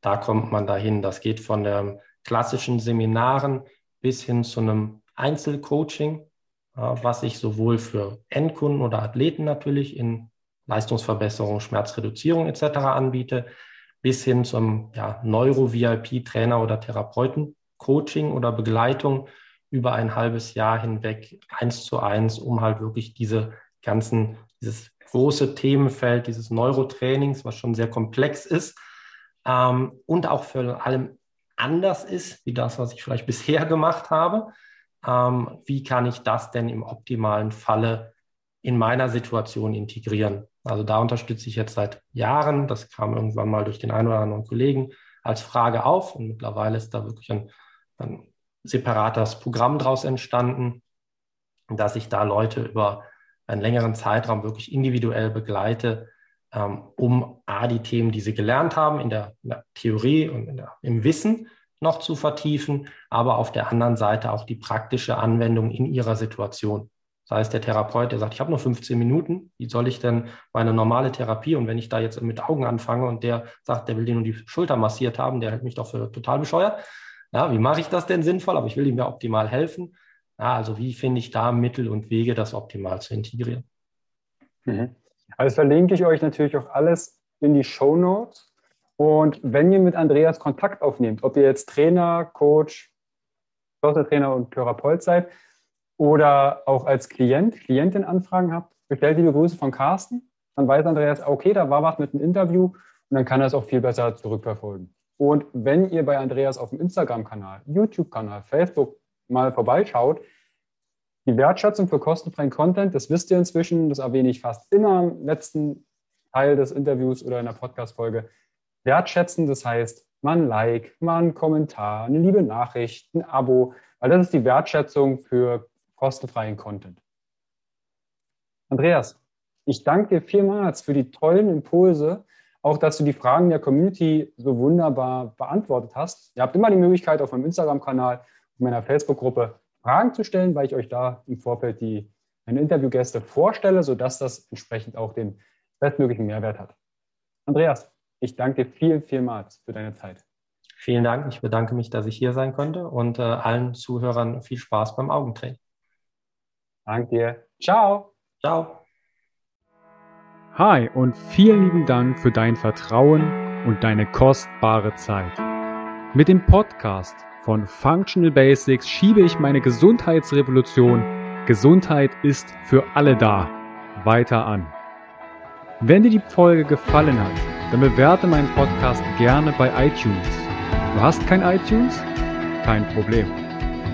Da kommt man dahin. Das geht von den klassischen Seminaren bis hin zu einem Einzelcoaching, äh, was ich sowohl für Endkunden oder Athleten natürlich in Leistungsverbesserung, Schmerzreduzierung etc. anbiete, bis hin zum ja, Neuro-VIP-Trainer oder Therapeuten-Coaching oder Begleitung über ein halbes Jahr hinweg eins zu eins, um halt wirklich diese ganzen, dieses große Themenfeld dieses Neurotrainings, was schon sehr komplex ist ähm, und auch für allem anders ist, wie das, was ich vielleicht bisher gemacht habe. Ähm, wie kann ich das denn im optimalen Falle in meiner Situation integrieren? Also da unterstütze ich jetzt seit Jahren. Das kam irgendwann mal durch den einen oder anderen Kollegen als Frage auf und mittlerweile ist da wirklich ein, ein separates Programm daraus entstanden, dass ich da Leute über einen längeren Zeitraum wirklich individuell begleite, ähm, um A, die Themen, die sie gelernt haben, in der, in der Theorie und der, im Wissen noch zu vertiefen, aber auf der anderen Seite auch die praktische Anwendung in ihrer Situation. Sei es der Therapeut, der sagt, ich habe nur 15 Minuten, wie soll ich denn meine normale Therapie und wenn ich da jetzt mit Augen anfange und der sagt, der will dir nur die Schulter massiert haben, der hält mich doch für total bescheuert. Ja, wie mache ich das denn sinnvoll? Aber ich will ihm ja optimal helfen. Ja, also wie finde ich da Mittel und Wege, das optimal zu integrieren? Mhm. Also verlinke ich euch natürlich auch alles in die Show Notes. Und wenn ihr mit Andreas Kontakt aufnehmt, ob ihr jetzt Trainer, Coach, Personal Trainer und Therapeut seid, oder auch als Klient, Klientin Anfragen habt, bestellt liebe Grüße von Carsten. Dann weiß Andreas, okay, da war was mit einem Interview und dann kann er es auch viel besser zurückverfolgen. Und wenn ihr bei Andreas auf dem Instagram-Kanal, YouTube-Kanal, Facebook mal vorbeischaut, die Wertschätzung für kostenfreien Content, das wisst ihr inzwischen, das erwähne ich fast immer im letzten Teil des Interviews oder in der Podcast-Folge. Wertschätzen, das heißt, man Like, man Kommentar, eine liebe Nachricht, ein Abo, weil das ist die Wertschätzung für kostenfreien Content. Andreas, ich danke dir vielmals für die tollen Impulse, auch dass du die Fragen der Community so wunderbar beantwortet hast. Ihr habt immer die Möglichkeit, auf meinem Instagram-Kanal, auf meiner Facebook-Gruppe Fragen zu stellen, weil ich euch da im Vorfeld die meine Interviewgäste vorstelle, sodass das entsprechend auch den bestmöglichen Mehrwert hat. Andreas, ich danke dir vielen, vielmals für deine Zeit. Vielen Dank. Ich bedanke mich, dass ich hier sein konnte und äh, allen Zuhörern viel Spaß beim Augentraining. Danke dir. Ciao. Ciao. Hi und vielen lieben Dank für dein Vertrauen und deine kostbare Zeit. Mit dem Podcast von Functional Basics schiebe ich meine Gesundheitsrevolution Gesundheit ist für alle da weiter an. Wenn dir die Folge gefallen hat, dann bewerte meinen Podcast gerne bei iTunes. Du hast kein iTunes? Kein Problem.